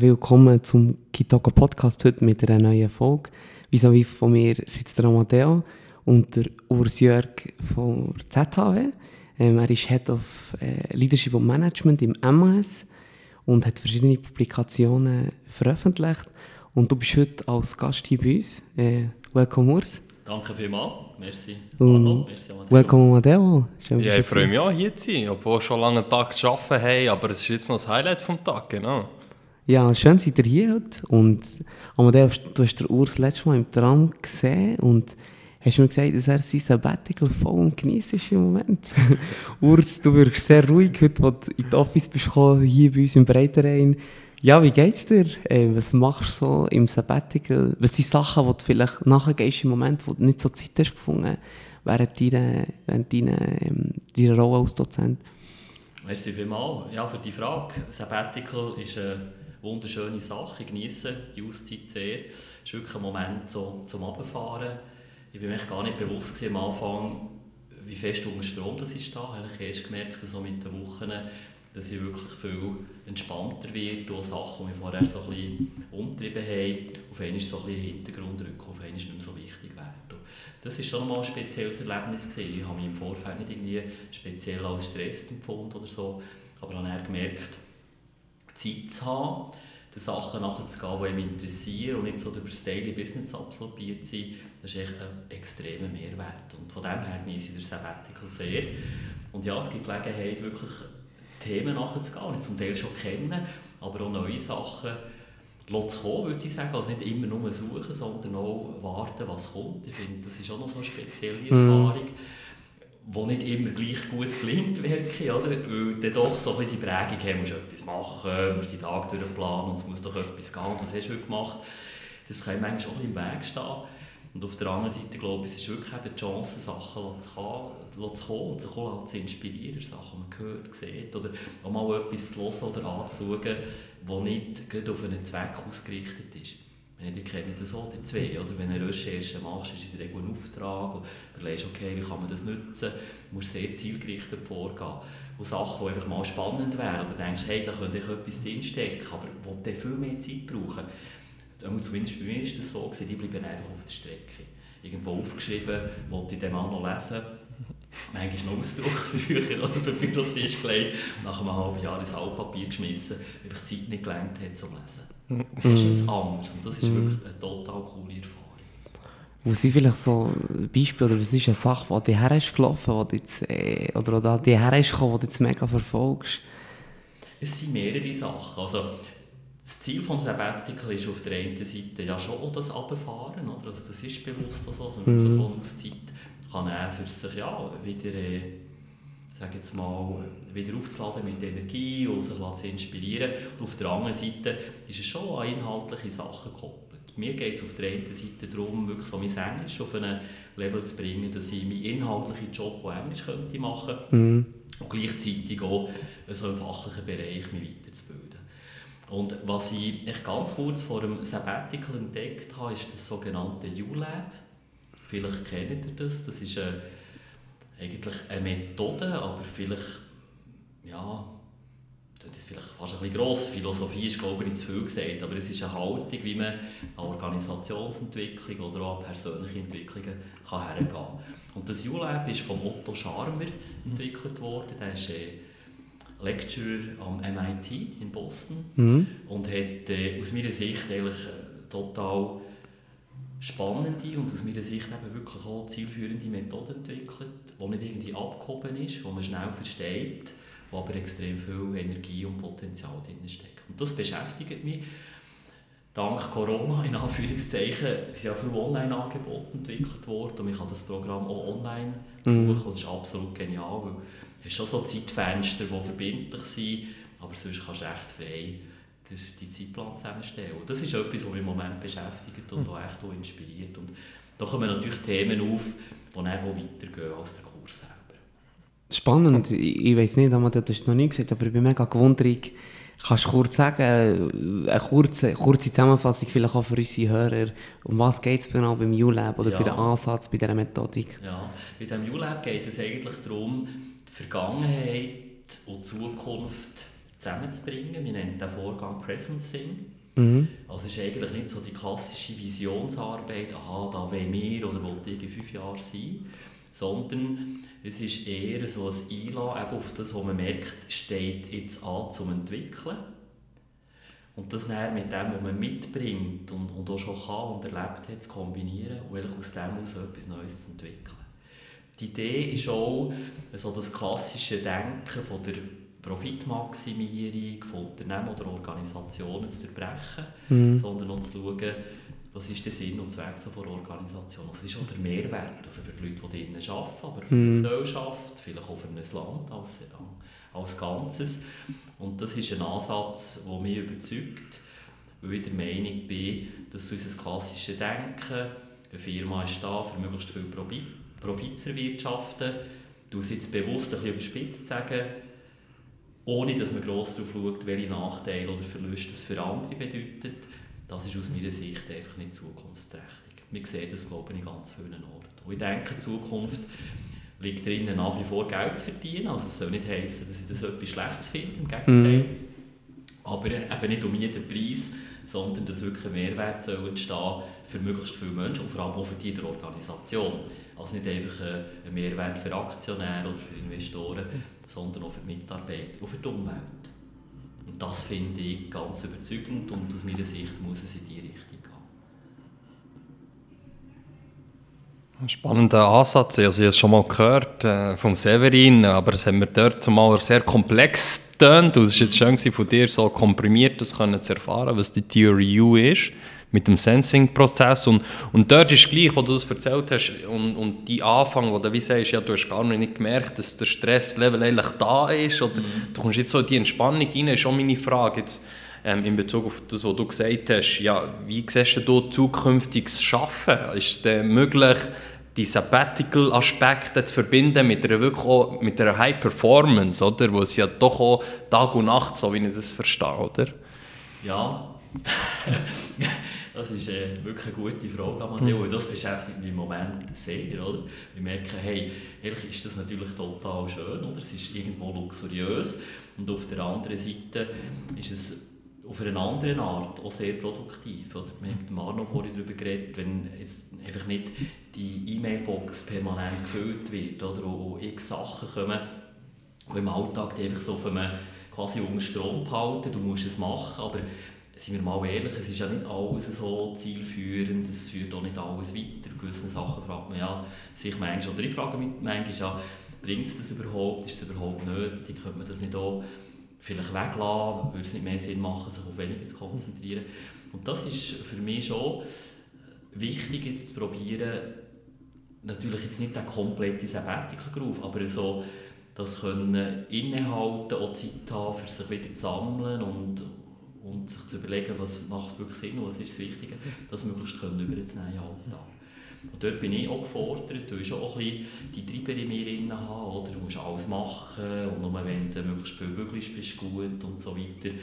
willkommen zum Kitoko Podcast heute mit einer neuen Folge. Wie von mir sitzt der Amadeo und der Urs Jörg von ZHW. Ähm, er ist Head of äh, Leadership und Management im MAS und hat verschiedene Publikationen veröffentlicht. Und du bist heute als Gast hier bei uns. Äh, welcome Urs. Danke vielmals. Merci. Arno. Merci Amadeo. Welcome Amadeo. ja, ich freue mich auch hier zu sein, obwohl wir schon lange einen Tag gearbeitet haben, aber es ist jetzt noch das Highlight des Tages, genau. Ja, schön seid ihr hier heute. Und Amadeo, du hast den Urs letztes Mal im Tram gesehen und hast mir gesagt, dass er sein Sabbatical voll Genießen ist im Moment. Urs, du wirkst sehr ruhig heute, als du in die Office bist gekommen, hier bei uns im Breiterein. Ja, wie geht's dir? Äh, was machst du so im Sabbatical? Was sind Sachen, die du vielleicht nachgehst im Moment, wo du nicht so Zeit hast gefunden während deiner, während deiner, ähm, deiner Rolle als Dozent? Merci vielmals. Ja, für die Frage. Sabbatical ist eine wunderschöne Sache. Ich genieße die Auszeit sehr. Es ist wirklich ein Moment so, zum Abfahren. Ich war mir gar nicht bewusst am Anfang, wie fest unter Strom das ist da. Ich habe erst gemerkt, so mit den Wochen, dass ich wirklich viel entspannter werde und Sachen, die ich vorher so ein bisschen umtrieben habe, auf einmal so ein bisschen Hintergrund rücken, auf einmal nicht mehr so wichtig werden. Das war schon mal ein spezielles Erlebnis. Gewesen. Ich habe mich im Vorfeld nicht irgendwie speziell als Stress empfunden oder so, aber dann habe gemerkt, Zeit zu haben, den Sachen nachzugehen, die mich interessieren und nicht so über das Daily Business absorbiert sein, das ist echt ein extremer Mehrwert. Und von dem her genieße ich das Sabbatical sehr. Und ja, es gibt Gelegenheit, wirklich Themen nachzugehen, die zum Teil schon kenne, aber auch neue Sachen zu kommen, würde ich sagen. Also nicht immer nur suchen, sondern auch warten, was kommt. Ich finde, das ist auch noch so eine spezielle mhm. Erfahrung, mm. Die nicht immer gleich gut gelingt, wirklich, oder? Weil dann doch so ein die Prägung haben, musst etwas machen, musst die Tage durchplanen und es muss doch etwas gehen. Was hast du heute gemacht? Das kann manchmal auch im Weg stehen. Und auf der anderen Seite glaube ich, es ist wirklich eben die Chance, Sachen zu kommen und sich auch zu inspirieren, Sachen, die man hört, sieht oder auch mal etwas zu hören oder anzuschauen, das nicht auf einen Zweck ausgerichtet ist. Ich kenne das auch, die zwei. Oder? Wenn du eine Recherche machst, ist in der Regel ein Auftrag und überlegst, okay, wie kann man das nutzen, du musst sehr zielgerichtet vorgehen. Und Sachen, die einfach mal spannend wären, oder denkst, hey, da könnte ich etwas drinstecken, aber die viel mehr Zeit brauchen zumindest bei mir war das so, die bleiben einfach auf der Strecke. Irgendwo aufgeschrieben, wollte ich dem auch noch lesen. Manchmal noch Ausdrucksbücher oder auf den Bürotisch gelegt, nach einem halben Jahr ins Altpapier geschmissen, weil ich die Zeit nicht gelernt habe zum Lesen. Das ist jetzt anders und das ist wirklich eine total coole Erfahrung. Wo sind vielleicht so Beispiele, oder was ist eine Sache, die dir her ist gelaufen, die jetzt, äh, oder, die her ist gekommen, die du jetzt mega verfolgst? Es sind mehrere Sachen. Also, das Ziel des Sabbatical ist auf der einen Seite ja schon das Abfahren, oder? Also das ist bewusst so, also mhm. davon aus Zeit kann er für sich ja, wieder, äh, sag jetzt mal, wieder aufzuladen mit Energie und sich zu inspirieren. Und auf der anderen Seite ist es schon an inhaltliche Sachen gekoppelt. Mir geht es auf der einen Seite darum, wirklich so mein Englisch auf ein Level zu bringen, dass ich meinen inhaltlichen Job auf Englisch könnte machen könnte mhm. und gleichzeitig auch so im fachlichen Bereich mich weiterzubilden. Und was ich echt ganz kurz vor dem Sabbatical entdeckt habe, ist das sogenannte ULab. Vielleicht kennt ihr das. Das ist eine, eigentlich eine Methode, aber vielleicht, ja, das ist vielleicht fast ein bisschen gross. Philosophie ist, glaube ich, nicht zu viel gesagt, aber es ist eine Haltung, wie man an Organisationsentwicklung oder auch an persönliche Entwicklungen kann hergehen kann. Und das ULab ist von Otto Scharmer entwickelt worden. Der ist, äh, Lecturer am MIT in Boston mhm. und hat äh, aus meiner Sicht eigentlich total spannende und aus meiner Sicht eben wirklich auch zielführende Methode entwickelt, die nicht irgendwie abgehoben ist, die man schnell versteht, wo aber extrem viel Energie und Potenzial drin steckt. Und das beschäftigt mich. Dank Corona, in Anführungszeichen, sind ja viele Online-Angebote entwickelt worden und ich kann das Programm auch online besuchen mhm. das ist absolut genial, weil hast schon so Zeitfenster, die verbindlich sind, aber sonst kannst du echt frei die Zeitplan zusammenstellen. Und das ist etwas, was mich im Moment beschäftigt und mhm. auch echt auch inspiriert. Und da kommen natürlich Themen auf, die dann auch weitergehen als der. Spannend. Ich, ich weiß nicht, du hast es noch nie gesagt, aber ich bin mega gewundert. Kannst du kurz sagen, eine kurze, kurze Zusammenfassung vielleicht auch für unsere Hörer, um was geht es genau beim ULab oder ja. bei dem Ansatz, bei dieser Methodik? Ja, bei diesem ULab geht es eigentlich darum, Vergangenheit und Zukunft zusammenzubringen. Wir nennen den Vorgang Presencing. Mhm. Also es ist eigentlich nicht so die klassische Visionsarbeit, aha, da wollen wir oder wollen ich in fünf Jahren sein, sondern es ist eher so ein Einladen auf das, was man merkt, steht jetzt an zum Entwickeln. Und das dann mit dem, was man mitbringt und, und auch schon kann und erlebt hat, zu kombinieren und aus dem heraus etwas Neues zu entwickeln. Die Idee ist auch, so das klassische Denken von der Profitmaximierung von Unternehmen oder Organisationen zu durchbrechen, Mhm. sondern auch zu schauen, was ist der Sinn und Zweck so einer Organisation. Was ist auch der Mehrwert also für die Leute, die drinnen arbeiten, aber für Mhm. die Gesellschaft, vielleicht auch für ein Land als, als Ganzes. Und das ist ein Ansatz, der mich überzeugt, weil ich der Meinung bin, dass unser klassisches Denken, eine Firma ist da, für möglichst viel Profit, Profit zu erwirtschaften, du es jetzt bewusst ein bisschen überspitzt sagen, ohne dass man gross darauf schaut, welche Nachteile oder Verluste das für andere bedeutet, das ist aus meiner Sicht einfach nicht zukunftsträchtig. Wir sehen das, glaube ich, in ganz vielen Orten. Und ich denke, die Zukunft liegt darin, nach wie vor Geld zu verdienen. Also es soll nicht heißen, dass ich das etwas Schlechtes finde, im Gegenteil. Mhm. Aber eben nicht um jeden Preis, sondern dass wirklich ein Mehrwert soll entstehen für möglichst viele Menschen und vor allem auch für die der Organisation. Also nicht einfach ein ein Mehrwert für Aktionäre oder für Investoren, sondern auch für die Mitarbeiter und für die Umwelt. Und das finde ich ganz überzeugend und aus meiner Sicht muss es in diese Richtung gehen. Ein spannender Ansatz. Also ich habe es schon mal gehört äh, vom Severin, aber es hat mir dort zumal sehr komplex getönt. Es war jetzt schön von dir so komprimiert das können zu erfahren, was die Theory U ist mit dem Sensing-Prozess. Und, und dort ist gleich, wo du das erzählt hast, und, und die Anfang, wo du wie sagst, ja, du hast gar nicht gemerkt, dass der Stresslevel eigentlich da ist, oder du kommst jetzt so in die Entspannung rein, ist schon meine Frage jetzt, ähm, in Bezug auf das, was du gesagt hast. Ja, wie siehst du zukünftiges Schaffen? Ist es denn möglich, die Sabbatical-Aspekte zu verbinden mit einer, wirklich auch, mit einer High Performance, oder? Wo es ja doch auch Tag und Nacht, so wie ich das verstehe, oder? Ja, das ist äh, wirklich eine gute Frage, Amadeo. Und das beschäftigt mich im Moment sehr. Oder? Wir merken, hey, ehrlich ist das natürlich total schön, oder? es ist irgendwo luxuriös. Und auf der anderen Seite ist es auf eine andere Art auch sehr produktiv. Oder? Wir haben mit Marno vorhin darüber geredet, wenn jetzt einfach nicht die E-Mail-Box permanent gefüllt wird oder auch x Sachen kommen, die im Alltag die einfach so auf einem quasi unter Strom behalten, du musst es machen, aber sind wir mal ehrlich, es ist ja nicht alles so zielführend, es führt auch nicht alles weiter. Gewisse Sachen fragt man ja sich manchmal, oder ich frage mich manchmal ja, bringt es das überhaupt, ist es überhaupt nötig, könnte man das nicht auch vielleicht weglassen, würde es nicht mehr Sinn machen, sich auf weniger zu konzentrieren. Und das ist für mich schon wichtig, jetzt zu probieren, natürlich jetzt nicht der komplette Sabbatical-Groove, aber so das können innehalten, auch Zeit haben, für sich wieder zu sammeln und, und sich zu überlegen, was macht wirklich Sinn und was ist das Wichtige, das möglichst können in den Alltag. Und dort bin ich auch gefordert, du musst auch ein bisschen die Treiber in mir drin haben, oder? du musst alles machen und nur wenn du möglichst viel möglichst bist, gut und so weiter.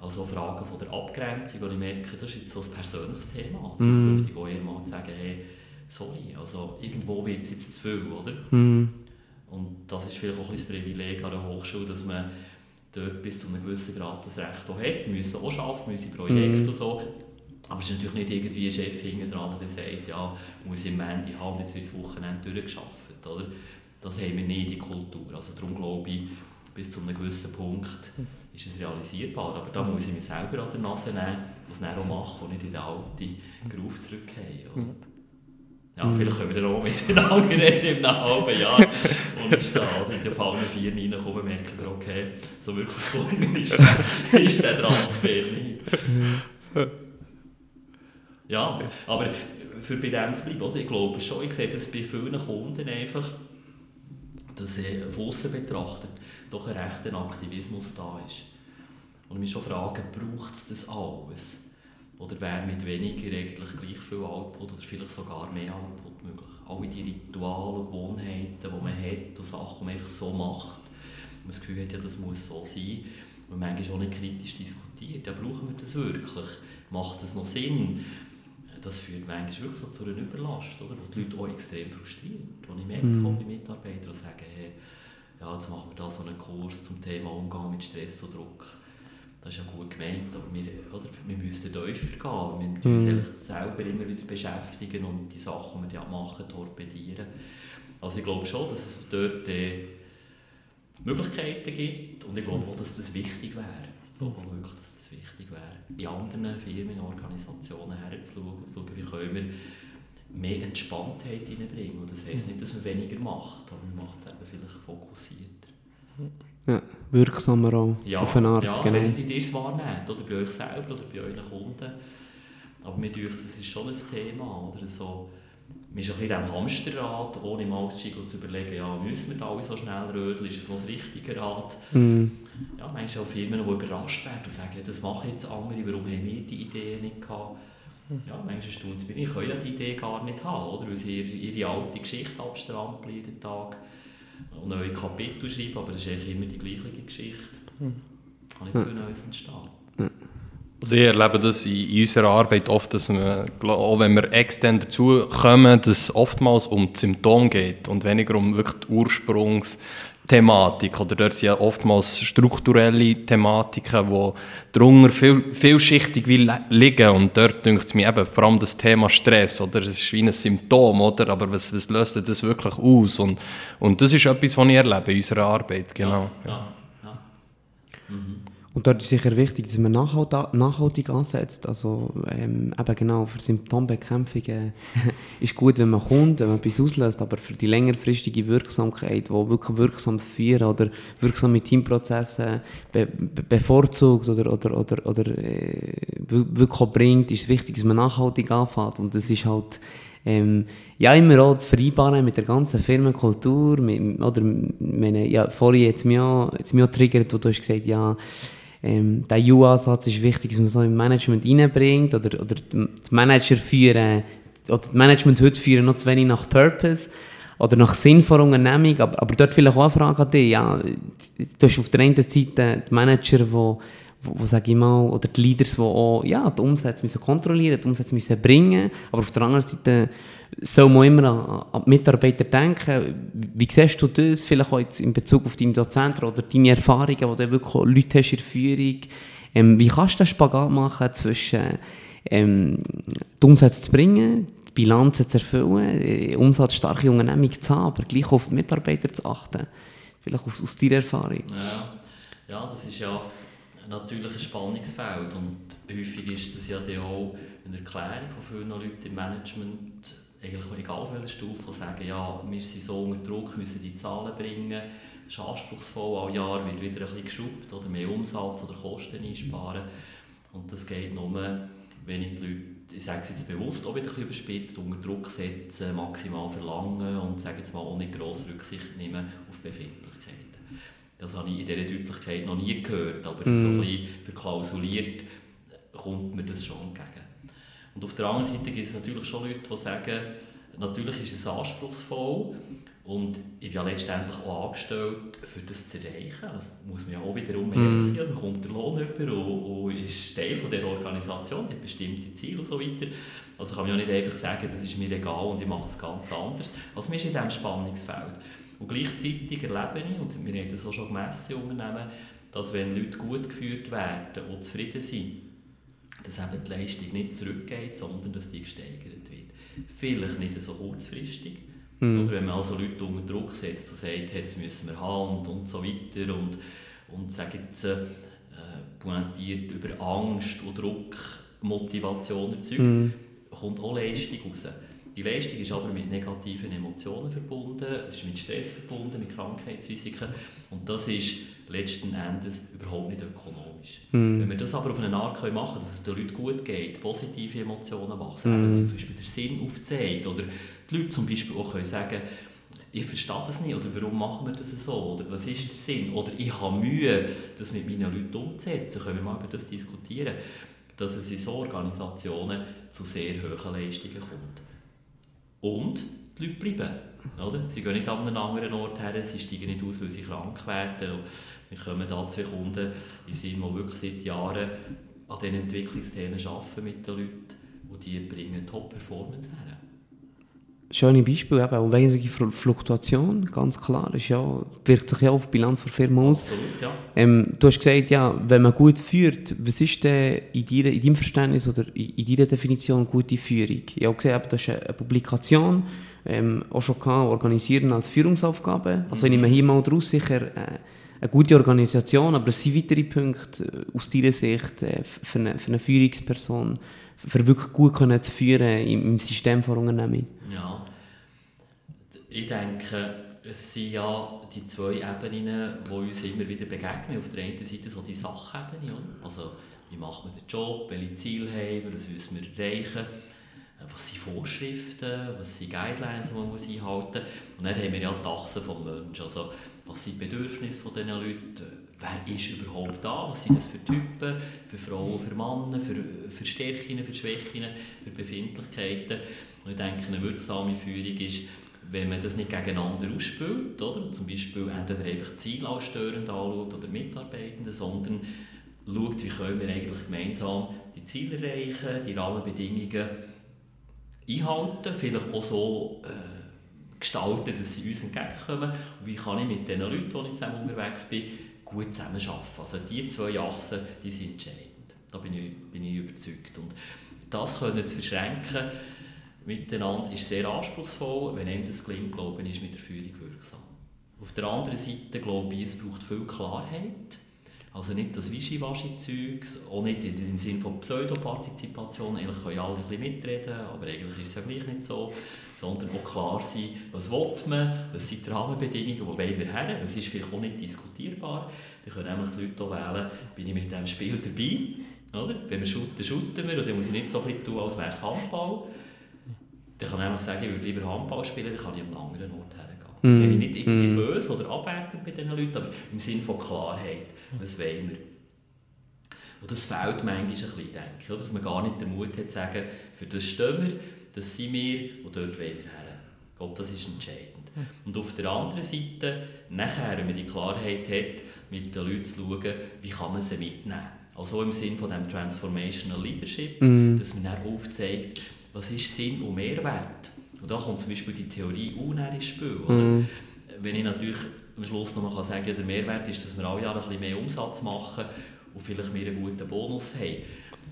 Also Fragen von der Abgrenzung, und ich merke, das ist jetzt so ein persönliches Thema, Mhm. zukünftig auch eher mal zu sagen, hey, sorry, also irgendwo wird es jetzt zu viel, oder? Mhm. Und das ist vielleicht auch ein bisschen das Privileg an der Hochschule, dass man dort bis zu einem gewissen Grad das Recht auch hat. Müssen auch arbeiten, müssen Projekte Mhm. und so. Aber es ist natürlich nicht irgendwie ein Chef hinten dran, der sagt, ja, muss im Ende haben, jetzt wird das Wochenende durchgeschafft, oder? Das haben wir nicht, die Kultur. Also darum glaube ich, bis zu einem gewissen Punkt ist es realisierbar. Aber da muss ich mich selber an der Nase nehmen, was dann auch machen und nicht in den alten Groove zurückgehen. oder? Ja, vielleicht können wir dann auch miteinander reden im halben Jahr. Und ich stehe also in den allen vier reinkommen, merken wir, okay, so wirklich gelungen ist, der- ist der Transfer nicht. Ja, aber für bei dem zu bleiben, oder? ich glaube schon, ich sehe das bei vielen Kunden einfach, dass äh, von außen betrachtet doch ein rechter Aktivismus da ist. Und ich mich schon fragen, braucht es das alles? Oder wäre mit weniger eigentlich gleich viel Output oder vielleicht sogar mehr Output möglich? Alle die Rituale, Gewohnheiten, die man hat und Sachen, die man einfach so macht, und man das Gefühl hat, ja, das muss so sein, und manchmal auch nicht kritisch diskutiert. Ja, brauchen wir das wirklich? Macht das noch Sinn? Das führt manchmal wirklich so zu einer Überlast, oder? wo die Leute auch extrem frustriert. Wo ich merke, Mhm. die Mitarbeiter sagen, hey, ja, jetzt machen wir da so einen Kurs zum Thema Umgang mit Stress und Druck. Das ist ja gut gemeint, aber wir, oder, wir müssen tiefer gehen. Wir müssen mhm. uns selber immer wieder beschäftigen und die Sachen, die wir machen, torpedieren. Also ich glaube schon, dass es dort äh, Möglichkeiten gibt und ich glaube auch, dass das wichtig wäre. Ich glaube auch wirklich, dass das wichtig wäre, in anderen Firmen, Organisationen herzuschauen, zu schauen, wie können wir mehr Entspanntheit reinbringen. Und das heisst nicht, dass man weniger macht, aber man macht es eben vielleicht fokussierter. Ja, wirksamer auch, ja, auf eine Art. Ja, genau. wenn ihr es wahrnehmt, oder bei euch selber oder bei euren Kunden. Aber mit euch, das ist schon ein Thema, oder so man ist ein bisschen am Hamsterrad, ohne mal zu überlegen, ja, müssen wir da alle so schnell rödeln, ist es noch das richtige Rad? Mm. Ja, manchmal auch Firmen, die überrascht werden und sagen, das machen jetzt andere, warum haben wir die Idee nicht gehabt? Ja, manchmal staunt es mich, ich kann ja die Idee gar nicht haben, oder? weil sie ihre, ihre alte Geschichte abstrampeln jeden Tag und neue Kapitel schreiben, aber das ist eigentlich immer die gleiche Geschichte. Mhm. Kann nicht viel Neues entstehen. Also ich erlebe das in unserer Arbeit oft, dass wir, auch wenn wir extern dazu kommen, dass es oftmals um Symptome geht und weniger um wirklich die Ursprungsthematik. Oder dort sind ja oftmals strukturelle Thematiken, die darunter viel, vielschichtig liegen. Und dort denkt es mir eben vor allem das Thema Stress. Oder? Es ist wie ein Symptom, oder? aber was, was löst das wirklich aus? Und, und das ist etwas, was ich erlebe in unserer Arbeit. Genau. Ja, ja, ja. Mhm. Und dort ist sicher wichtig, dass man nachhaltig ansetzt. Also ähm, eben genau für Symptombekämpfung äh, ist gut, wenn man kommt, wenn man etwas auslöst, aber für die längerfristige Wirksamkeit, wo wirklich wirksames Führen oder wirksame Teamprozesse be be bevorzugt oder, oder, oder, oder äh, wirklich bringt, ist es wichtig, dass man nachhaltig anfängt. Und das ist halt ähm, ja, immer auch zu vereinbaren mit der ganzen Firmenkultur. Mit, oder, meine, ja, vorhin jetzt mich auch, mich auch triggert, wo du hast gesagt ja, ähm, der U-Ansatz ist wichtig, dass man so im Management reinbringt oder, oder die Manager führen, oder die Management heute führen noch zu wenig nach Purpose oder nach Sinn von Unternehmung, aber, aber dort vielleicht auch eine Frage an dich. Ja, du hast auf der einen Seite die Manager, die wo, wo, sage ich mal, oder die Leaders, die auch ja, die Umsätze kontrollieren, die Umsätze müssen aber auf der anderen Seite soll man immer an, an die Mitarbeiter denken. Wie siehst du das vielleicht auch in Bezug auf deine Dozenten oder deine Erfahrungen, wo du wirklich Leute hast in der Führung? Ähm, wie kannst du den Spagat machen zwischen ähm, die Umsätze zu bringen, die Bilanzen zu erfüllen, äh, umsatzstarke Unternehmung zu haben, aber gleich auf die Mitarbeiter zu achten? Vielleicht aus, aus deiner Erfahrung. Ja. ja, das ist ja natürlich ein Spannungsfeld und häufig ist das ja auch eine Erklärung von vielen Leuten im Management eigentlich egal auf welcher Stufe, sagen, ja, wir sind so unter Druck, müssen die Zahlen bringen, es ist anspruchsvoll, all Jahr wird wieder ein bisschen geschraubt oder mehr Umsatz oder Kosten einsparen. Und das geht nur, wenn ich die Leute, ich sage es jetzt bewusst, auch wieder ein bisschen überspitzt, unter Druck setzen, maximal verlangen und sage jetzt mal nicht grosse Rücksicht nehmen auf Befindlichkeiten. Das habe ich in dieser Deutlichkeit noch nie gehört, aber mm. so ein bisschen verklausuliert kommt mir das schon entgegen. Und auf der anderen Seite gibt es natürlich schon Leute, die sagen, natürlich ist es anspruchsvoll und ich bin ja letztendlich auch angestellt, für das zu erreichen. Das muss man ja auch wiederum ehrlich sein, man bekommt den Lohn über und, und ist Teil von der Organisation, hat bestimmte Ziele und so weiter. Also kann man ja nicht einfach sagen, das ist mir egal und ich mache es ganz anders. Also man ist in diesem Spannungsfeld. Und gleichzeitig erlebe ich, und wir haben das auch schon gemessen in Unternehmen, dass wenn Leute gut geführt werden und zufrieden sind, dass eben die Leistung nicht zurückgeht, sondern dass die gesteigert wird. Vielleicht nicht so kurzfristig. Mhm. Oder wenn man also Leute unter Druck setzt und sagt, hey, das müssen wir haben und, und so weiter und, und sagen jetzt, äh, pointiert über Angst und Druck Motivation erzeugt, mhm. kommt auch Leistung raus. Die Leistung ist aber mit negativen Emotionen verbunden, es ist mit Stress verbunden, mit Krankheitsrisiken und das ist letzten Endes überhaupt nicht ökonomisch. Mm. Wenn wir das aber auf eine Art machen können, dass es den Leuten gut geht, positive Emotionen wachsen, mm. zum Beispiel der Sinn aufzeigt oder die Leute zum Beispiel auch können sagen, ich verstehe das nicht oder warum machen wir das so oder was ist der Sinn oder ich habe Mühe, das mit meinen Leuten umzusetzen, können wir mal über das diskutieren, dass es in so Organisationen zu sehr hohen Leistungen kommt. Und die Leute bleiben. Oder? Sie gehen nicht an einen anderen Ort her, sie steigen nicht aus, weil sie krank werden. Wir kommen da zwei Kunden in Sinn, die wirklich seit Jahren an diesen Entwicklungsthemen arbeiten mit den Leuten und die bringen Top-Performance her. Schöne Beispiele, eben, und weniger Fluktuation, ganz klar, ist ja, wirkt sich ja auf die Bilanz der Firma aus. Absolut, ja. Ähm, du hast gesagt, ja, wenn man gut führt, was ist denn in, deiner, in deinem Verständnis oder in, in deiner Definition gute Führung? Ich habe gesehen, das ist eine Publikation, ähm, auch schon kann, organisieren als Führungsaufgabe. Also ich nehme hier mal daraus sicher äh, eine gute Organisation, aber es sind weitere Punkte äh, aus deiner Sicht äh, für, eine, für eine Führungsperson, für wirklich gut können zu führen im, System von Unternehmen. Ja, ich denke, es sind ja die zwei Ebenen, die uns immer wieder begegnen. Auf der einen Seite so die Sachebene, also wie macht man den Job, welche Ziele haben wir, was müssen wir erreichen? Was sind Vorschriften, was sind Guidelines, die man muss einhalten muss. Und dann haben wir ja die Achse des Menschen, also was sind die Bedürfnisse dieser Leute, wer ist überhaupt da, was sind das für Typen, für Frauen, für Männer, für, für Stärken, für Schwächen, für Befindlichkeiten. Und ich denke, eine wirksame Führung ist, wenn man das nicht gegeneinander ausspielt, oder? zum Beispiel entweder einfach Ziele als störend anschaut oder Mitarbeitende, sondern schaut, wie können wir eigentlich gemeinsam die Ziele erreichen, die Rahmenbedingungen einhalten, vielleicht auch so äh, gestalten, dass sie uns entgegenkommen. Und wie kann ich mit den Leuten, die ich zusammen unterwegs bin, gut zusammenarbeiten. Also die zwei Achsen, die sind entscheidend. Da bin ich, bin ich überzeugt. Und das können zu verschränken miteinander ist sehr anspruchsvoll. Wenn einem das gelingt, glaube ich, ist mit der Führung wirksam. Auf der anderen Seite glaube ich, es braucht viel Klarheit. Also nicht das Wischiwaschi-Zeug, auch nicht im Sinne von Pseudopartizipation. Eigentlich können alle ein bisschen mitreden, aber eigentlich ist es ja gleich nicht so. Sondern auch klar sein, was will man, was sind die Rahmenbedingungen, wo wollen wir her, was ist vielleicht auch nicht diskutierbar. Dann können nämlich die Leute auch wählen, bin ich mit diesem Spiel dabei. Oder? Wenn wir shooten, shooten wir und dann muss ich nicht so ein tun, als wäre es Handball. Dann kann ich einfach sagen, ich würde lieber Handball spielen, dann kann ich einen anderen Ort hergehen. Das mm. bin ich nicht irgendwie mm. böse oder abwertend bei diesen Leuten, aber im Sinne von Klarheit, was wollen wir. Und das fehlt manchmal ein bisschen, denke ich, dass man gar nicht den Mut hat zu sagen, für das stehen wir, das sind wir und dort wollen wir her. Ich glaube, das ist entscheidend. Und auf der anderen Seite, nachher, wenn man die Klarheit hat, mit den Leuten zu schauen, wie kann man sie mitnehmen. Also im Sinne von dem Transformational Leadership, mm. dass man dann aufzeigt, was ist Sinn und Mehrwert. Und da kommt zum Beispiel die Theorie UNR ins Spiel. Mm. Wenn ich natürlich am Schluss noch mal sagen kann, der Mehrwert ist, dass wir alle Jahre ein bisschen mehr Umsatz machen und vielleicht mehr einen guten Bonus haben,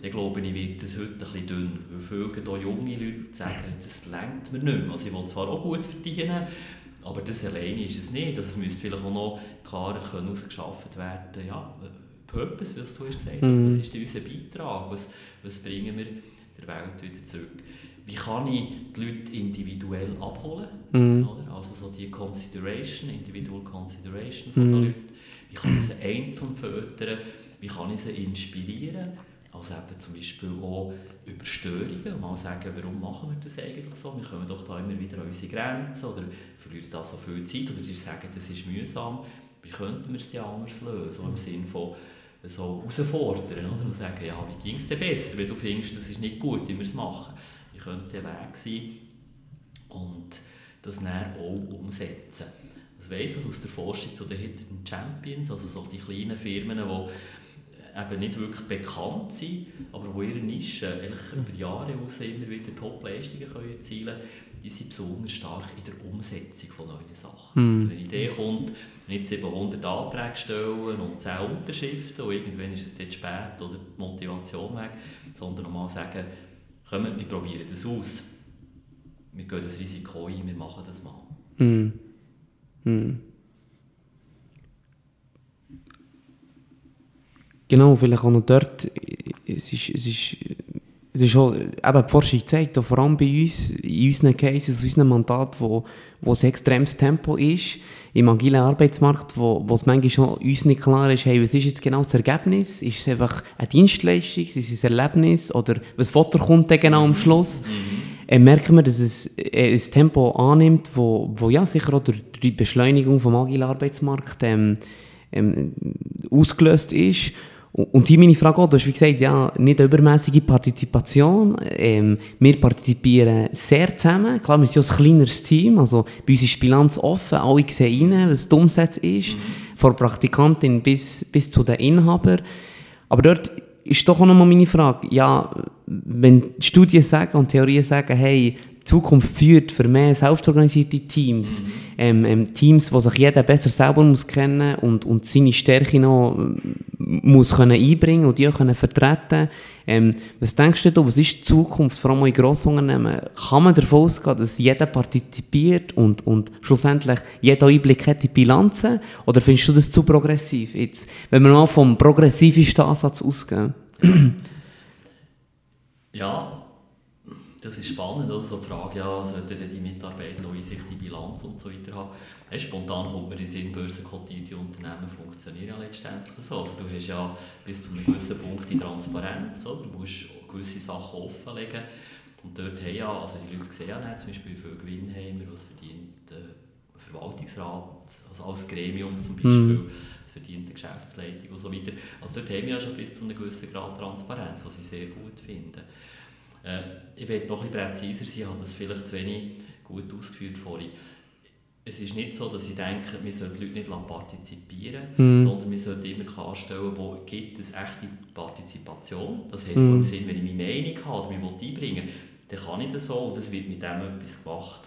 dann glaube ich, wird das heute ein bisschen dünn. Weil viele hier junge Leute sagen, das lenkt mir nicht mehr. Also ich will zwar auch gut verdienen, aber das alleine ist es nicht. Also es müsste vielleicht auch noch klarer ausgeschafft werden. Ja, Purpose, wie du hast gesagt mm. was ist unser Beitrag? Was, was bringen wir der Welt wieder zurück? Wie kann ich die Leute individuell abholen? Mm. Oder? Also so die Consideration, Individual Consideration von mm. den Leuten. Wie kann ich sie einzeln fördern? Wie kann ich sie inspirieren? Also eben zum Beispiel auch über Störungen und mal sagen, warum machen wir das eigentlich so? Wir kommen doch da immer wieder an unsere Grenzen oder verlieren da so viel Zeit oder die sagen, das ist mühsam. Wie könnten wir es denn anders lösen? So im Sinne von so herausfordern oder? und sagen, ja, wie ging es dir besser, wenn du findest, das ist nicht gut, wie wir es machen. Wie könnte der Weg sein? Und das dann auch umsetzen. Das weiss ich aus der Forschung zu den Hidden Champions, also so die kleinen Firmen, die eben nicht wirklich bekannt sind, aber wo ihre Nische eigentlich über Jahre aus immer wieder Top-Leistungen erzielen können, die sind besonders stark in der Umsetzung von neuen Sachen. Mm. Also wenn eine Idee kommt, nicht 700 Anträge stellen und 10 Unterschriften und irgendwann ist es dann spät oder die Motivation weg, sondern mal sagen, kommt, wir probieren das aus. Wir gehen das Risiko ein, wir machen das mal. Mm. Mm. Genau, vielleicht auch noch dort, es ist, es ist, es ist auch, eben die Forschung zeigt, vor allem bei uns, in unseren Cases, in unserem Mandat, wo, wo es extremes Tempo ist, im agilen Arbeitsmarkt, wo, wo es manchmal schon uns nicht klar ist, hey, was ist jetzt genau das Ergebnis? Ist es einfach eine Dienstleistung, ist es ein Erlebnis oder was Foto kommt dann genau am Schluss? Mhm. Äh, merken wir, dass es äh, ein Tempo annimmt, wo, wo ja sicher auch durch, durch die Beschleunigung vom agilen Arbeitsmarkt ähm, ähm, ausgelöst ist und hier meine Frage auch, du hast wie gesagt, ja, nicht übermäßige Partizipation. Ähm, wir partizipieren sehr zusammen. Klar, wir sind ja ein kleineres Team, also bei uns ist die Bilanz offen, alle sehen rein, was die Umsetzung ist, mhm. von Praktikantin bis, bis zu den Inhabern. Aber dort ist doch auch nochmal meine Frage, ja, wenn Studien sagen und Theorien sagen, hey, Zukunft führt für mehr selbstorganisierte Teams, Mhm. ähm, ähm, Teams, wo sich jeder besser selber muss kennen und, und seine Stärke noch ähm, muss können einbringen und die auch können vertreten. Ähm, was denkst du was ist die Zukunft, vor allem in Grossunternehmen? Kann man davon ausgehen, dass jeder partizipiert und, und schlussendlich jeder Einblick hat in die Bilanzen? Oder findest du das zu progressiv? Jetzt, wenn wir mal vom progressivsten Ansatz ausgehen. Ja, das ist spannend, oder? So die Frage, ja, sollten die Mitarbeiter noch in sich die Bilanz und so weiter haben? Ja, spontan kommt mir in den Sinn, börsenkotierte Unternehmen funktionieren ja letztendlich so. Also du hast ja bis zu einem gewissen Punkt die Transparenz, oder? Du musst gewisse Sachen offenlegen. Und dort haben ja, also die Leute sehen ja nicht, zum Beispiel wie viel Gewinn haben wir, was verdient der Verwaltungsrat, also als Gremium zum Beispiel, was verdient die Geschäftsleitung und so weiter. Also dort haben wir ja schon bis zu einem gewissen Grad Transparenz, was ich sehr gut finde. Äh, ich will noch ein bisschen präziser sein, ich habe das vielleicht zu wenig gut ausgeführt vorhin. Es ist nicht so, dass ich denke, wir sollten die Leute nicht partizipieren Mhm. sondern wir sollten immer klarstellen, wo gibt es echte Partizipation. Das heisst, Mhm. im Sinn, wenn ich meine Meinung habe oder mich einbringen will, dann kann ich das so und es wird mit dem etwas gemacht.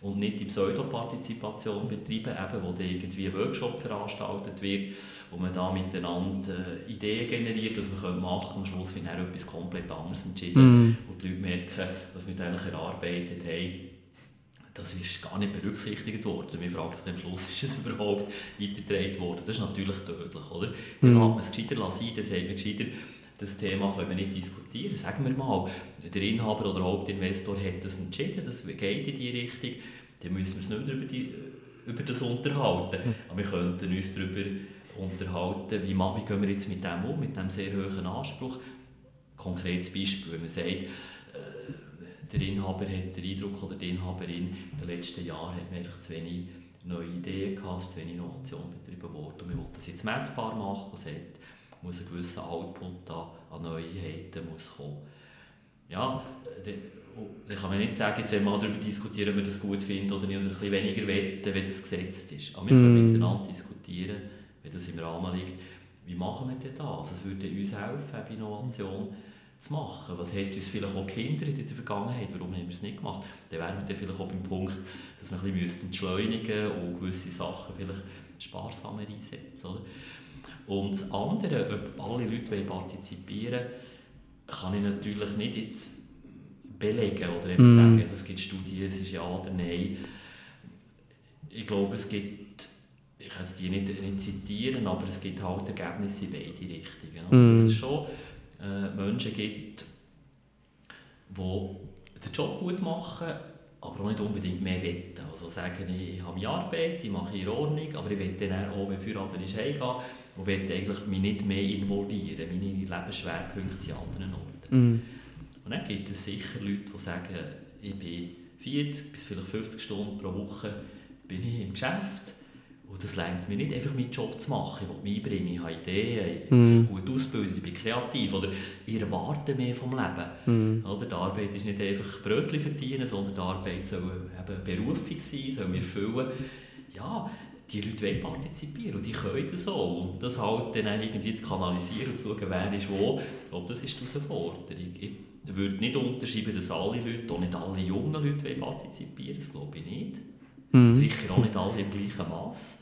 Und nicht die Pseudopartizipation betreiben, eben, wo dann irgendwie ein Workshop veranstaltet wird, wo man da miteinander äh, Ideen generiert, was man machen könnte. Am Schluss wird dann etwas komplett anderes entschieden. Mhm. Und die Leute merken, was wir eigentlich erarbeitet haben, das ist gar nicht berücksichtigt worden. Wir fragen sich am Schluss, ist es überhaupt weitergetragen worden? Das ist natürlich tödlich, oder? Dann Mhm. hat man es gescheiter lassen, dann sagt man gescheiter, das Thema können wir nicht diskutieren. Sagen wir mal, der Inhaber oder Hauptinvestor hat das entschieden, das geht in die Richtung, dann müssen wir uns nicht über, die, über das unterhalten. Aber wir könnten uns darüber unterhalten, wie, wie gehen wir jetzt mit dem um, mit diesem sehr hohen Anspruch. Konkretes Beispiel, wenn man sagt, äh, der Inhaber hat den Eindruck oder die Inhaberin, in den letzten Jahren hat man einfach zu wenig neue Ideen gehabt, es zu wenig Innovation betrieben worden und wir wollen das jetzt messbar machen, es hat, muss ein gewisser Output da an Neuheiten muss kommen. Ja, dann, dann kann man nicht sagen, jetzt wir darüber diskutieren, ob wir das gut finden oder nicht, oder ein bisschen weniger wetten, wenn das gesetzt ist. Aber wir können Mm. miteinander diskutieren, wenn das im Rahmen liegt, wie machen wir denn das? Also es würde uns helfen, Innovation zu machen. Was hat uns vielleicht auch gehindert in der Vergangenheit? Warum haben wir es nicht gemacht? Dann wären wir dann vielleicht auch beim Punkt, dass wir ein bisschen entschleunigen müssten und gewisse Sachen vielleicht sparsamer einsetzen. Oder? Und das andere, ob alle Leute wollen partizipieren kann ich natürlich nicht jetzt belegen oder eben Mm. sagen, es gibt Studien, es ist ja oder nein. Ich glaube, es gibt, ich kann es die nicht, nicht zitieren, aber es gibt halt Ergebnisse in beide Richtungen. Mm. Dass es schon äh, Menschen gibt, die den Job gut machen, aber auch nicht unbedingt mehr wetten. Also sagen, ich, habe meine Arbeit, ich mache in Ordnung, aber ich will dann auch, wenn Feierabend ist, heimgehen und will eigentlich mich nicht mehr involvieren. Meine Lebensschwerpunkte sind an anderen Orten. Mhm. Und dann gibt es sicher Leute, die sagen, ich bin 40 bis vielleicht 50 Stunden pro Woche bin ich im Geschäft und das lenkt mir nicht, einfach meinen Job zu machen. Ich will mich einbringen, ich habe Ideen, ich bin Mhm. gut ausgebildet, ich bin kreativ oder ich erwarte mehr vom Leben. Mhm. Oder? Die Arbeit ist nicht einfach Brötchen verdienen, sondern die Arbeit soll eben Berufung sein, soll mir erfüllen. Ja, die Leute wollen partizipieren und die können das auch. Und das halt dann irgendwie zu kanalisieren und zu schauen, wer ist wo, ob das ist die Herausforderung. Ich würde nicht unterschreiben, dass alle Leute, auch nicht alle jungen Leute wollen partizipieren das glaube ich nicht. Mhm. Sicher auch nicht alle im gleichen Maß.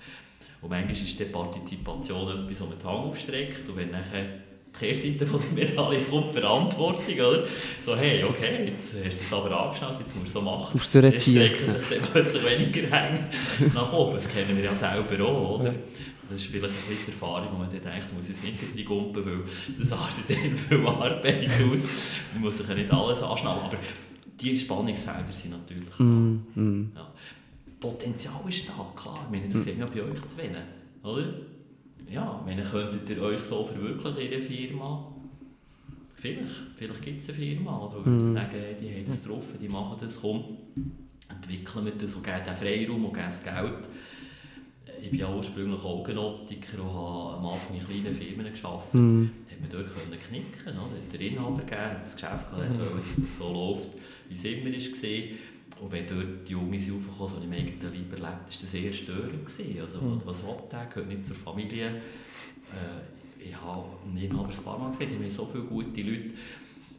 Und manchmal ist die Partizipation etwas, wo man die Hand aufstreckt und wenn nachher die Kehrseite von der Medaille kommt, Verantwortung, oder? So, hey, okay, jetzt hast du es aber angeschaut, jetzt musst du es so machen. Musst du Jetzt strecken sich dann plötzlich weniger Hänge nach oben. Das kennen wir ja selber auch, oder? Das ist vielleicht ein bisschen Erfahrung, wo man dann denkt, muss jetzt nicht reingumpen, weil das artet dann viel Arbeit aus. Man muss sich ja nicht alles anschnallen, aber die Spannungsfelder sind natürlich da. Mhm. Mhm. Ja. Potenzial ist da, klar. Ich meine, das sehen wir bei euch zu wenig, oder? Ja, ich meine, könntet ihr euch so verwirklichen in der Firma? Vielleicht, vielleicht gibt es eine Firma, oder würde Mhm. sagen, die haben das getroffen, die machen das, komm, entwickeln wir das und geben den Freiraum und geben das Geld. Ich bin ja ursprünglich Augenoptiker und habe am Anfang in kleinen Firmen gearbeitet Mhm. hat man dort können knicken? Hat der Inhaber gegeben, hat das Geschäft gehabt, wollte, dass das so läuft, wie es immer war. Und wenn dort die Jungs raufkommen, so im eigenen Leib erlebt, war das eher störend. Gewesen. Also, Mhm. was will der? Gehört nicht zur Familie. Äh, ich habe einen Inhaber ein paar Mal gesehen, die haben so viele gute Leute.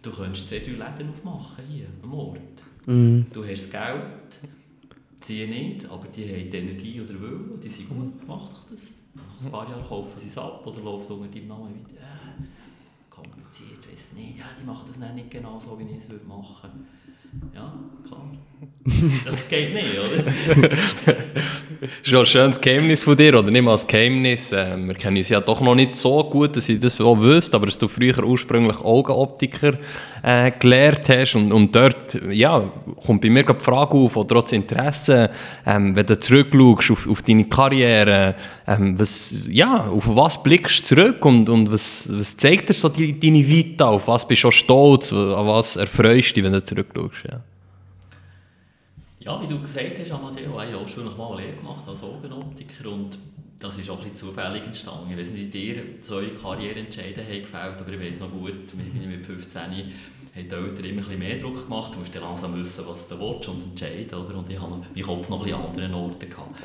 Du könntest zwei, drei Läden aufmachen hier am Ort. Mm. Du hast das Geld, sie nicht, aber die haben die Energie oder Willen, die sind gut, mach doch das. Nach ein paar Jahren kaufen sie es ab oder laufen unter deinem Namen weiter. Äh, kompliziert, weiß nicht. Ja, die machen das nicht genau so, wie ich es würde machen Ja, klar. Das geht nicht, oder? Schon ein schönes Geheimnis von dir, oder nicht mal ein Geheimnis. Äh, wir kennen uns ja doch noch nicht so gut, dass ich das auch wüsste, aber dass du früher ursprünglich Augenoptiker äh, gelernt hast und, und dort ja, kommt bei mir die Frage auf, oder trotz Interesse, ähm, wenn du zurückschaust auf, auf deine Karriere, ähm, was, ja, auf was blickst du zurück und, und was, was zeigt dir so die, deine Vita, auf was bist du stolz, an was erfreust du dich, wenn du zurückschaust? Ja. Ja, wie du gesagt hast, Amadeo, ich habe ursprünglich mal eine Lehre gemacht als Augenoptiker und das ist auch ein zufällig entstanden. Ich weiß nicht, dir zwei Karriereentscheide haben gefällt, aber ich weiß noch gut, mit 15 haben die Eltern immer ein mehr Druck gemacht. Du musst dann langsam wissen, was du willst und entscheiden. Oder? Und ich hatte meinen Kopf noch ein bisschen anderen Orten. Gehabt.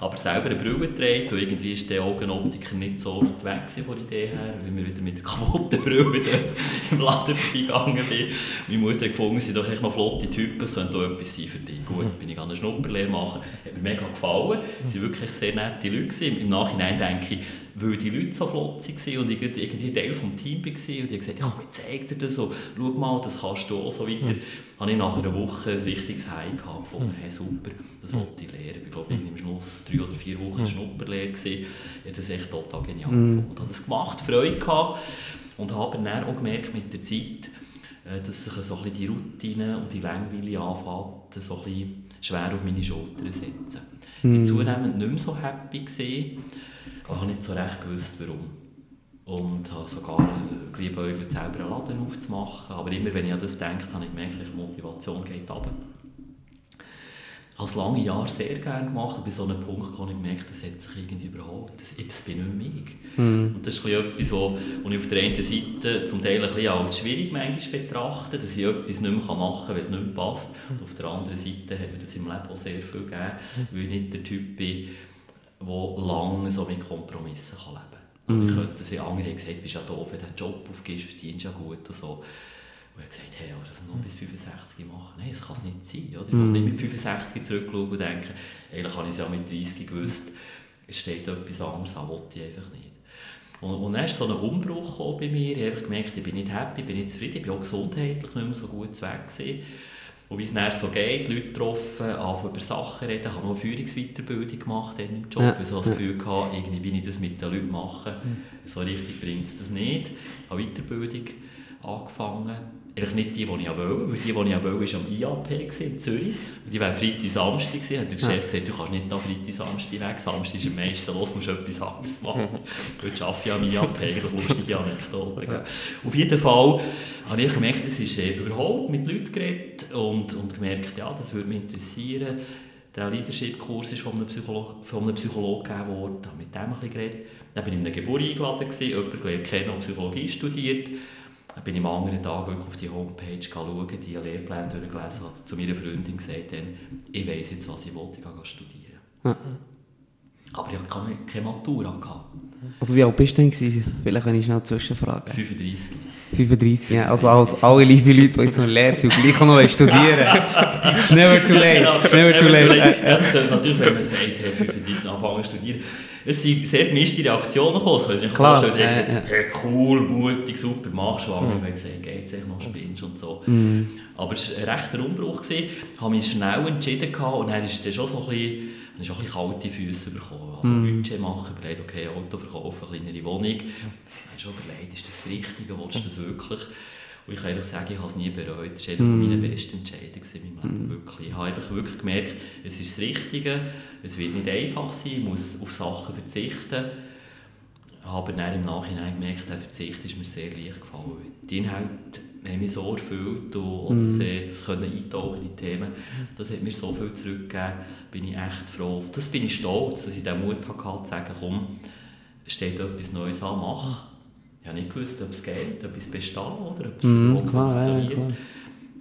Aber selber eine Brille getragen und irgendwie ist der Augenoptiker nicht so weit weg von der Idee her, weil wir wieder mit der kaputten Brille im Laden vorbeigegangen bin. Meine Mutter hat gefunden, sie sind doch echt noch flotte Typen, es könnte auch etwas sein für dich. Gut, bin ich an eine Schnupperlehre machen, hat mir mega gefallen. Sie waren wirklich sehr nette Leute. Im Nachhinein denke ich, weil die Leute so flott waren und ich irgendwie Teil des Teams war und die haben gesagt, komm, ich zeig dir das so, schau mal, das kannst du auch so weiter. Mhm. habe ich nach einer Woche ein richtiges High gehabt, gefunden, hey, super, das wollte ich lernen. Ich glaube, im Schluss drei oder vier Wochen mhm. Schnupperlehre. Ich habe das echt total genial mhm. gefunden. Ich habe das gemacht, Freude gehabt und habe dann auch gemerkt mit der Zeit, äh, dass sich so ein die Routine und die Langweile anfängt, so ein schwer auf meine Schultern setzen. Ich war mhm. zunehmend nicht mehr so happy. Gewesen. Ich habe nicht so recht gewusst, warum. Und habe sogar geliebäugelt, selber einen Laden aufzumachen. Aber immer, wenn ich an das denke, habe ich gemerkt, die Motivation geht runter. Ich habe es lange Jahre sehr gerne gemacht und bei so einem Punkt habe ich gemerkt, das hat sich irgendwie überholt. Das, bin nicht mehr ich. Mm. Und das ist etwas, was ich auf der einen Seite zum Teil ein bisschen als schwierig manchmal betrachte, dass ich etwas nicht mehr machen kann, wenn es nicht mehr passt. Und auf der anderen Seite hat mir das im Leben auch sehr viel gegeben, weil ich nicht der Typ bin, der lange so mit Kompromissen kann leben kann. Mhm. Ich könnte sie andere gesagt, du bist ja doof, wenn du einen Job aufgibst, verdienst du ja gut und so. Und ich habe gesagt, hey, aber das noch bis 65 machen. Nein, das kann es nicht sein. Oder? Ich will nicht mit 65 zurückschauen und denken, eigentlich habe ich es ja mit 30 gewusst, es steht etwas anderes an, wollte ich einfach nicht. Und, und dann ist so ein Umbruch bei mir. Ich habe gemerkt, ich bin nicht happy, ich bin nicht zufrieden, ich bin auch gesundheitlich nicht mehr so gut weg gewesen. Und wie es dann so geht, Leute getroffen, anfangen über Sachen reden, habe noch Führungsweiterbildung gemacht im Job, ja. weil ich so das Gefühl hatte, irgendwie will ich das mit den Leuten machen. Mhm. So richtig bringt es das nicht. Ich habe Weiterbildung angefangen Eigentlich nicht die, die ich wollte, weil die, die ich wollte, war am IAP in Zürich. Und die wäre Freitag, Samstag gewesen. Hat der Chef gesagt, du kannst nicht nach Freitag, Samstag weg. Samstag ist am meisten los, musst etwas anderes machen. Heute arbeite ich am IAP, eigentlich lustige Anekdote. Ja. Auf jeden Fall habe ich gemerkt, es ist äh, überhaupt mit Leuten geredet und, und gemerkt, ja, das würde mich interessieren. Der Leadership-Kurs ist von einem, Psycholo von einem Psychologen gegeben worden, habe mit dem ein bisschen geredet. Dann bin ich in einer Geburt eingeladen, jemand gelernt kennen, Psychologie studiert. Dann bin ich am anderen Tag wirklich auf die Homepage schauen, die Lehrpläne durchgelesen hat, zu meiner Freundin gesagt, dann, ich weiss jetzt, was ich wollte, ich gehe studieren. Ja. Aber ich hatte keine, keine Matura. Also wie alt bist du denn? Vielleicht kann ich schnell zwischenfragen. 35. 35, ja. Also als alle liebe Leute, die jetzt noch leer sind und gleich noch studieren Never too late. Never too late. Ja, das stimmt natürlich, wenn man sagt, hey, 35 anfangen zu studieren es sind sehr gemischte Reaktionen gekommen. Also, ich Klar, vorstellen, die äh, gesagt, hey, cool, mutig, super, machst du. Mhm. Ich habe gesagt, geht es noch, spinnst und so. Mhm. Aber es war ein rechter Umbruch. Ich habe mich schnell entschieden und dann ist es schon so ein bisschen, ich habe ein bisschen kalte Füße bekommen. Ich mm. Budget machen, überlegt, okay, Auto verkaufen, kleinere Wohnung. Ich habe schon überlegt, ist das das Richtige, willst du das wirklich? Und ich kann einfach sagen, ich habe es nie bereut. Das war eine mm. meiner besten Entscheidungen in meinem Leben. Mm. Wirklich. Ich habe einfach wirklich gemerkt, es ist das Richtige. Es wird nicht einfach sein, ich muss auf Sachen verzichten. Aber dann im Nachhinein gemerkt, der Verzicht ist mir sehr leicht gefallen. Die Inhalte haben mich so erfüllt und, mm. das, das können eintauchen in die Themen. Das hat mir so viel zurückgegeben. Bin ich echt froh. Auf das bin ich stolz, dass ich den Mut hatte, zu sagen, komm, steht etwas Neues an, mach ich habe nicht gewusst, ob es geht, ob es besteht oder ob es mm, klar, ja, klar.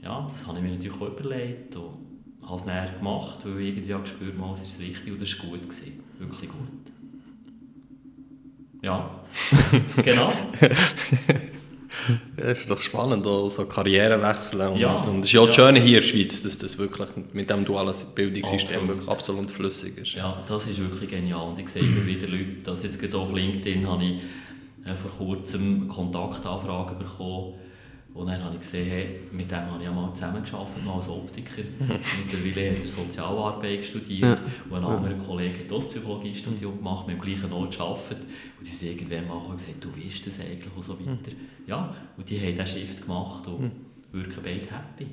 Ja, das habe ich mir natürlich auch überlegt und habe es näher gemacht, weil ich irgendwie gespürt habe, es ist richtig und das war gut. Gewesen. Wirklich gut. Ja, genau. Das ist doch spannend, so Karrierewechsel. Und, Ja. und es ist ja auch das Ja. Schöne hier in der Schweiz, dass das wirklich mit dem dualen Bildungssystem Absolut. wirklich absolut flüssig ist. Ja, das ist wirklich genial. Und ich sehe immer wieder Leute, dass jetzt gerade auf LinkedIn habe ich äh, vor kurzem Kontaktanfragen bekommen. Und dann habe ich gesehen, hey, mit dem habe ich mal zusammengearbeitet, noch als Optiker. Mittlerweile hat er Sozialarbeit studiert Ja. und ein anderer Kollege hat das Psychologiestudium gemacht, mit dem gleichen Ort gearbeitet. Und die sind irgendwann mal gesagt, du weißt das eigentlich und so weiter. Ja, und die haben diesen Shift gemacht und wirken beide happy.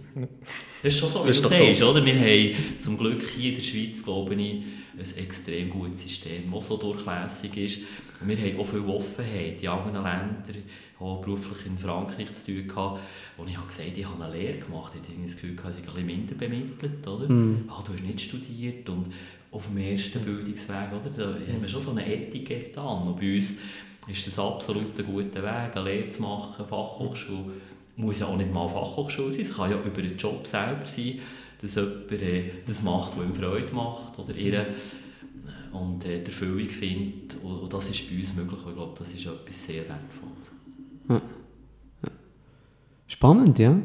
Das ist schon so, wie Das du sagst, oder? Wir haben zum Glück hier in der Schweiz, glaube ich, ein extrem gutes System, das so durchlässig ist. Und wir haben auch viel Offenheit in anderen Ländern. Ich habe beruflich in Frankreich zu tun gehabt. Und ich habe gesagt, ich habe eine Lehre gemacht. Ich hatte das Gefühl, ich sei ein bisschen minder bemittelt. Oder? Ah, du hast nicht studiert und auf dem ersten Bildungsweg. Oder? Da haben wir schon so eine Etikette an. Und bei uns ist das absolut ein guter Weg, eine Lehre zu machen, Fachhochschule. Muss ja auch nicht mal Fachhochschule sein, es kann ja über den Job selber sein, dass jemand äh, das macht, was ihm Freude macht oder ihr äh, und äh, die Erfüllung findet. Und, und das ist bei uns möglich. Ich glaube, das ist etwas sehr Wertvolles. Spannend, ja.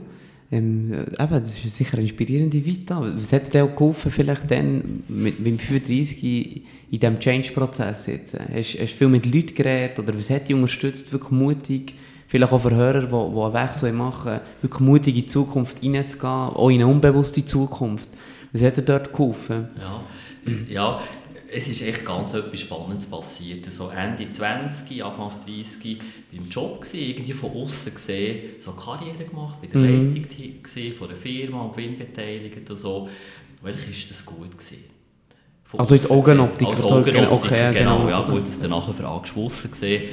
Ähm, äh, eben, das ist sicher eine inspirierende Vita. Was hat dir auch geholfen, vielleicht dann mit, mit 35 in, in diesem Change-Prozess hast du viel mit Leuten geredet oder was hat dich unterstützt, wirklich mutig, vielleicht auch für Hörer, die, die einen Wechsel machen, wirklich mutig in die Zukunft reinzugehen, auch in eine unbewusste Zukunft? Was hat dir dort geholfen? Ja, ja, es ist echt ganz etwas Spannendes passiert. So Ende 20, Anfang 30 beim Job gewesen, irgendwie von außen gesehen, so Karriere gemacht, bei der Mhm. Leitung gewesen, von einer Firma und gewinnbeteiligt und so. Welch ist das gut gewesen? Von Also als Augenoptiker, Als genau, Augenoptiker, okay, genau. genau. Ja, gut, dass fragst, von aussen gesehen,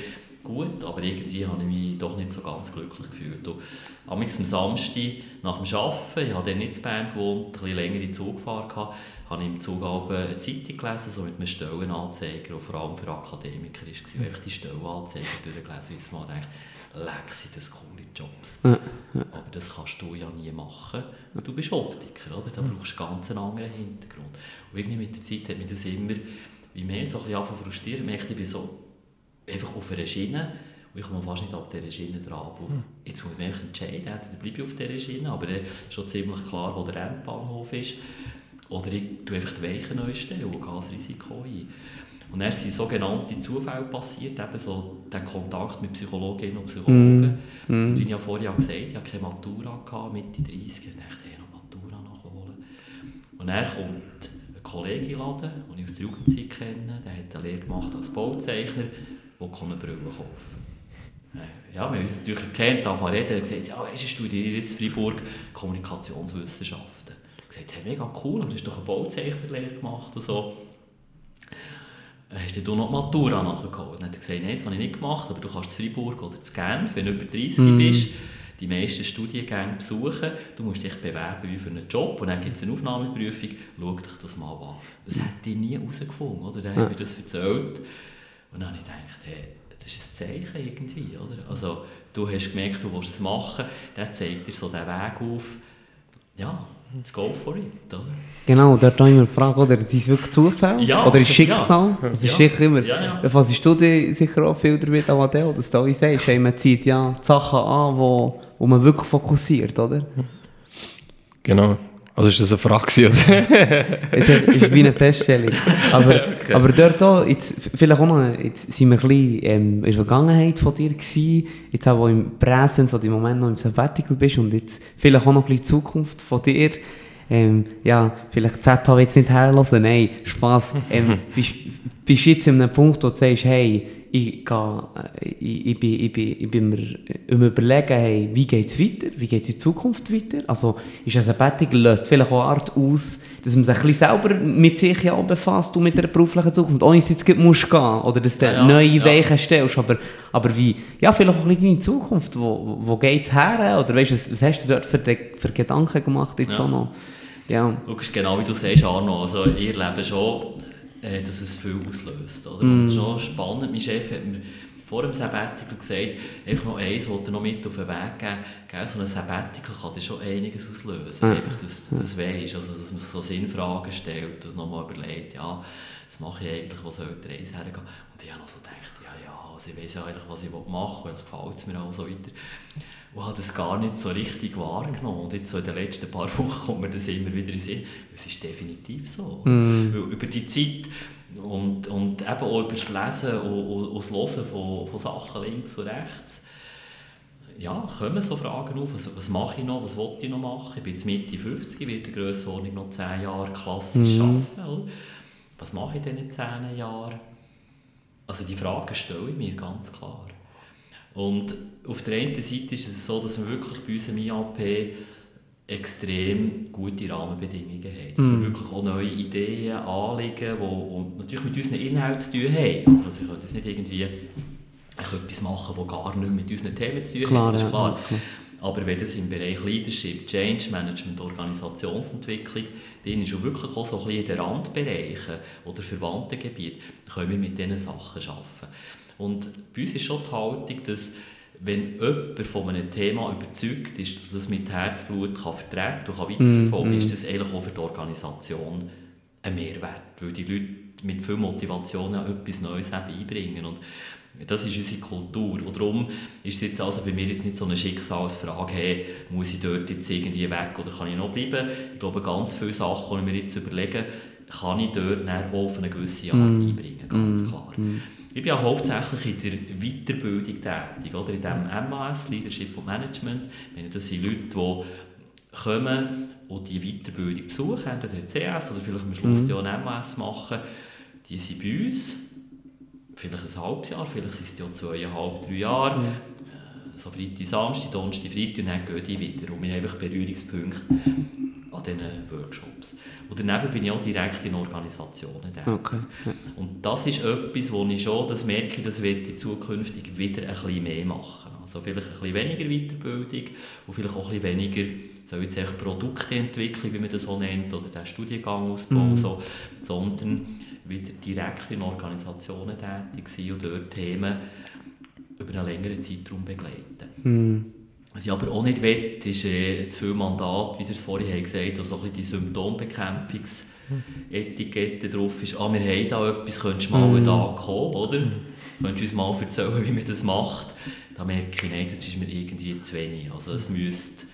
gut, aber irgendwie habe ich mich doch nicht so ganz glücklich gefühlt. Und am Samstag nach dem Arbeiten, ich habe dann nicht in Bern gewohnt, ein bisschen länger in Zug gefahren, gehabt, habe ich im Zug eine Zeitung gelesen, so mit einem Stellenanzeiger, der vor allem für Akademiker war. Ich habe die Stellenanzeiger durchgelesen, und mal gedacht, leck sind das coole Jobs. Aber das kannst du ja nie machen. Du bist Optiker, oder? Da brauchst du ganz einen anderen Hintergrund. Und irgendwie mit der Zeit hat mich das immer wie mehr so ein bisschen frustrieren. Ich merkte, ich bin so einfach auf einer Schiene und ich komme fast nicht ab dieser Schiene dran. Und Jetzt muss ich mich entscheiden, entweder bleibe ich auf dieser Schiene, aber dann ist schon ziemlich klar, wo der Endbahnhof ist. Oder ich tue einfach die Weichen neu stellen und gehe das Risiko ein. Und dann sind sogenannte Zufälle passiert, eben so der Kontakt mit Psychologinnen und Psychologen. Und wie ich ja vorher gesagt habe, ich hatte keine Matura, gehabt, Mitte 30, ich dachte, ich noch Matura nachholen. Und dann kommt ein Kollege in den Laden, den ich aus der Jugendzeit kenne, der hat eine Lehre gemacht als Bauzeichner, der kann eine Brille kaufen. Äh, Ja, wir haben uns natürlich angefangen zu reden, hat gesagt, ja, weisst du, ich studiere jetzt in Freiburg Kommunikationswissenschaften. Ich habe gesagt, hey, mega cool, du hast doch eine Bauzeichnerlehre gemacht und so. Äh, Hast du noch die Matura nachgeholt? Dann hat er gesagt, nein, das habe ich nicht gemacht, aber du kannst in Freiburg oder in Genf, wenn du über 30 bist, die meisten Studiengänge besuchen. Du musst dich bewerben wie für einen Job und dann gibt es eine Aufnahmeprüfung. Schau dich das mal an. Das hätte ich nie herausgefunden, oder? Dann hat mir das erzählt. Und dann habe ich gedacht, hey, das ist ein Zeichen irgendwie, oder? Also, du hast gemerkt, du willst es machen, der zeigt dir so den Weg auf. Ja, let's go for it, oder? Genau, dort habe ich mir gefragt, oder ist es wirklich Zufall? Ja, oder ist es Schicksal? ja. Es ist Ja. sicher immer, Ja, ja. was du dir sicher auch viel damit an Adele, dass du auch sagst, hey, man zieht ja die Sachen an, wo, wo man wirklich fokussiert, oder? Genau. Also ist das eine Frage, oder? Es ist, wie eine Feststellung. Aber, aber dort auch, jetzt, vielleicht auch noch, jetzt sind wir ein bisschen ähm, in der Vergangenheit von dir gewesen, jetzt auch wo im Präsens oder im Moment noch im Sabbatical bist und jetzt vielleicht auch noch ein bisschen Zukunft von dir. Ähm, ja, vielleicht ZHW jetzt nicht herlassen, nein, Spass. Ähm, bist, bist du jetzt an einem Punkt, wo du sagst, hey, ich, gehe, äh, ich, ich, bin, ich, bin, ich bin mir im Überlegen, hey, wie geht es weiter? Wie geht es in Zukunft weiter? Also ist ein Sabbatical löst vielleicht auch eine Art aus, dass man sich ein bisschen selber mit sich ja befasst und mit der beruflichen Zukunft, ohne dass du jetzt musst gehen oder dass du Ja, neue ja. Weichen stellst, aber, aber wie, ja, vielleicht auch ein bisschen in Zukunft, wo, wo geht es her? Oder weißt, was, was hast du dort für, für Gedanken gemacht jetzt Ja. auch noch? Ja. Schau, genau wie du sagst, Arno. Also, ihr lebt schon, äh, dass es viel auslöst. Oder? Und es ist schon spannend. Mein Chef hat mir vor dem Sabbatical gesagt, einfach noch eins wollte noch mit auf den Weg geben. Gell, so ein Sabbatical kann dir schon einiges auslösen. Ja. Einfach, dass du das weisst, also, dass man so Sinnfragen stellt und nochmal überlegt, ja, was mache ich eigentlich, wo soll die Reise hergehen? Und ich habe noch so gedacht, ja, ja, also ich weiß ja eigentlich, was ich machen will, gefällt es mir auch so weiter. Und habe das gar nicht so richtig wahrgenommen. Und jetzt so in den letzten paar Wochen kommt mir das immer wieder in Sinn. Es ist definitiv so. Mm. Weil über die Zeit und, und eben auch über das Lesen und, und, und das Hören von, von Sachen links und rechts, ja, kommen so Fragen auf, was, was mache ich noch, was will ich noch machen? Ich bin jetzt Mitte 50, werde in Grössenordnung noch 10 Jahre klassisch mm. arbeiten. Was mache ich denn in 10 Jahren? Also die Fragen stelle ich mir ganz klar. Und auf der einen Seite ist es so, dass wir wirklich bei uns im IAP extrem gute Rahmenbedingungen haben. Dass mm. wir wirklich auch neue Ideen, Anliegen, die natürlich mit unseren Inhalten zu tun haben. Also ich könnte jetzt nicht irgendwie etwas machen, das gar nicht mit unseren Themen zu tun klar, hat, das ist klar. Ja, Aber wenn das im Bereich Leadership, Change Management, Organisationsentwicklung, dann ist schon wirklich auch so ein bisschen in den Randbereichen oder verwandten Gebieten, können wir mit diesen Sachen arbeiten. Und bei uns ist schon die Haltung, dass wenn jemand von einem Thema überzeugt ist, dass es mit Herzblut kann vertreten und kann weiterverfolgen kann, mm, ist das eigentlich auch für die Organisation ein Mehrwert, weil die Leute mit viel Motivation etwas Neues einbringen. Und das ist unsere Kultur. Und darum ist es jetzt also bei mir jetzt nicht so eine Schicksalsfrage, hey, muss ich dort jetzt irgendwie weg oder kann ich noch bleiben? Ich glaube, ganz viele Sachen können wir jetzt überlegen, kann ich dort auch auf eine gewisse Art mm. einbringen, ganz mm. klar. Ich bin ja hauptsächlich in der Weiterbildung tätig, oder in dem MAS, Leadership und Management. das sind Leute, die kommen und die Weiterbildung besuchen, entweder CS oder vielleicht am Schluss mm. ein MAS machen. Die sind bei uns, vielleicht ein halbes Jahr, vielleicht sind es ja zweieinhalb, drei Jahre. Mm. So Freitag, Samstag, Donnerstag, Freitag und dann gehen die wieder. Und wir haben einfach Berührungspunkte an diesen Workshops. Und daneben bin ich auch direkt in Organisationen tätig. Okay. Und das ist etwas, wo ich schon das merke, das werde ich zukünftig wieder ein bisschen mehr machen. Also vielleicht ein bisschen weniger Weiterbildung und vielleicht auch ein bisschen weniger soll jetzt echt Produkteentwicklung, wie man das so nennt, oder den Studiengang ausbauen, mm. so, sondern wieder direkt in Organisationen tätig sein und dort Themen über einen längeren Zeitraum begleiten. Mm. Was ich aber auch nicht will, ist äh, zu viel Mandat, wie ihr es vorhin gesagt habt, dass so ein die Symptombekämpfungsetikette drauf ist. Ah, wir haben da etwas, könntest du mal mm. da kommen, oder? Mm. Könntest du uns mal erzählen, wie man das macht? Da merke ich, nein, das ist mir irgendwie zu wenig. Also es müsste,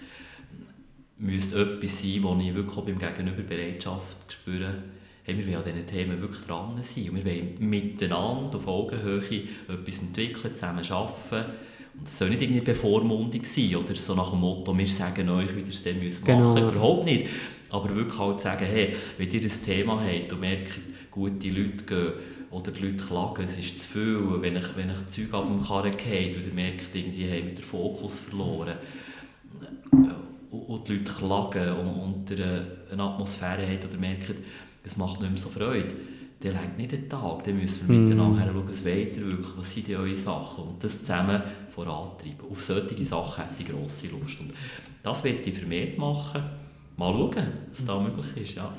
müsste etwas sein, wo ich wirklich auch beim Gegenüber Bereitschaft spüre, hey, wir wollen an diesen Themen wirklich dran sein. Und wir wollen miteinander auf Augenhöhe etwas entwickeln, zusammen arbeiten es soll nicht irgendwie Bevormundung sein oder so nach dem Motto, wir sagen euch, wie ihr es dann müsst machen genau. Überhaupt nicht. Aber wirklich halt sagen, hey, wenn ihr ein Thema habt und merkt, gute Leute gehen oder die Leute klagen, es ist zu viel, wenn ich, wenn ich Zeug ab dem Karren gehe und ihr merkt, irgendwie haben wir den Fokus verloren und die Leute klagen und, und eine Atmosphäre haben oder merken, es macht nicht mehr so Freude der längt nicht den Tag, dann müssen wir mm. miteinander schauen, es weiter wirklich, was sind die eure Sachen und das zusammen vorantreiben. Auf solche Sachen hätte ich grosse Lust und das werde ich vermehrt machen. Mal schauen, was da möglich ist, ja.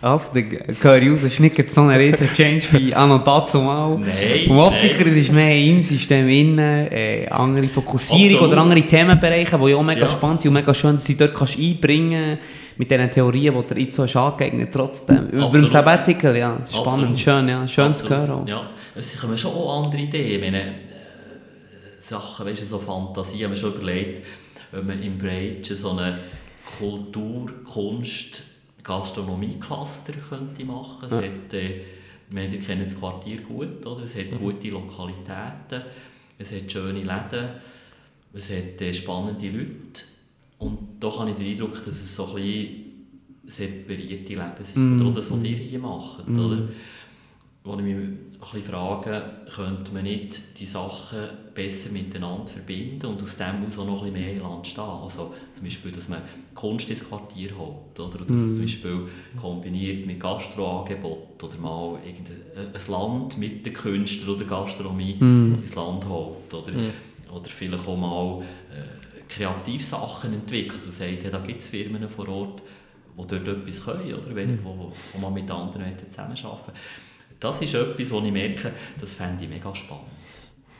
Also, der Curry ist nicht so ein riesen Change wie an und dazu mal. Nein, Und Optiker nein. ist mehr im System innen, äh, andere Fokussierung Absolut. oder andere Themenbereiche, die ja auch mega ja. spannend sind und mega schön, dass du dort kannst einbringen mit diesen Theorien, die der jetzt so hast angeeignet trotzdem. Über dem Sabbatical, ja, spannend, Absolut. schön, ja, schön Absolut. zu hören. Ja, es kommen schon auch andere Ideen, meine, äh, Sachen, weißt du, so Fantasie, haben wir schon überlegt, wenn man im Breitschen so eine Kultur, Kunst, Gastronomie-Cluster könnte machen. Es ja. hat, äh, wir kennen das Quartier gut, oder? es hat mhm. gute Lokalitäten, es hat schöne Läden, es hat äh, spannende Leute und da habe ich den Eindruck, dass es so ein bisschen separierte Leben sind. Mm. Oder das, was ihr hier macht. Mm. Oder? Wo ich mich ein bisschen frage, könnte man nicht die Sachen besser miteinander verbinden und aus dem aus auch noch ein bisschen mehr Land stehen. Also zum Beispiel, dass man Kunst ins Quartier holt. Oder dass mm. zum Beispiel kombiniert mit Gastroangebot oder mal ein Land mit den Künstlern oder Gastronomie mm. ins Land holt. Oder, mm. oder vielleicht auch mal äh, Kreativsachen entwickelt und sagt, da gibt es Firmen vor Ort, die dort etwas können, oder? Wenn, mhm. wo, wo man mit anderen zusammenarbeiten Das ist etwas, wo ich merke, das fände ich mega spannend.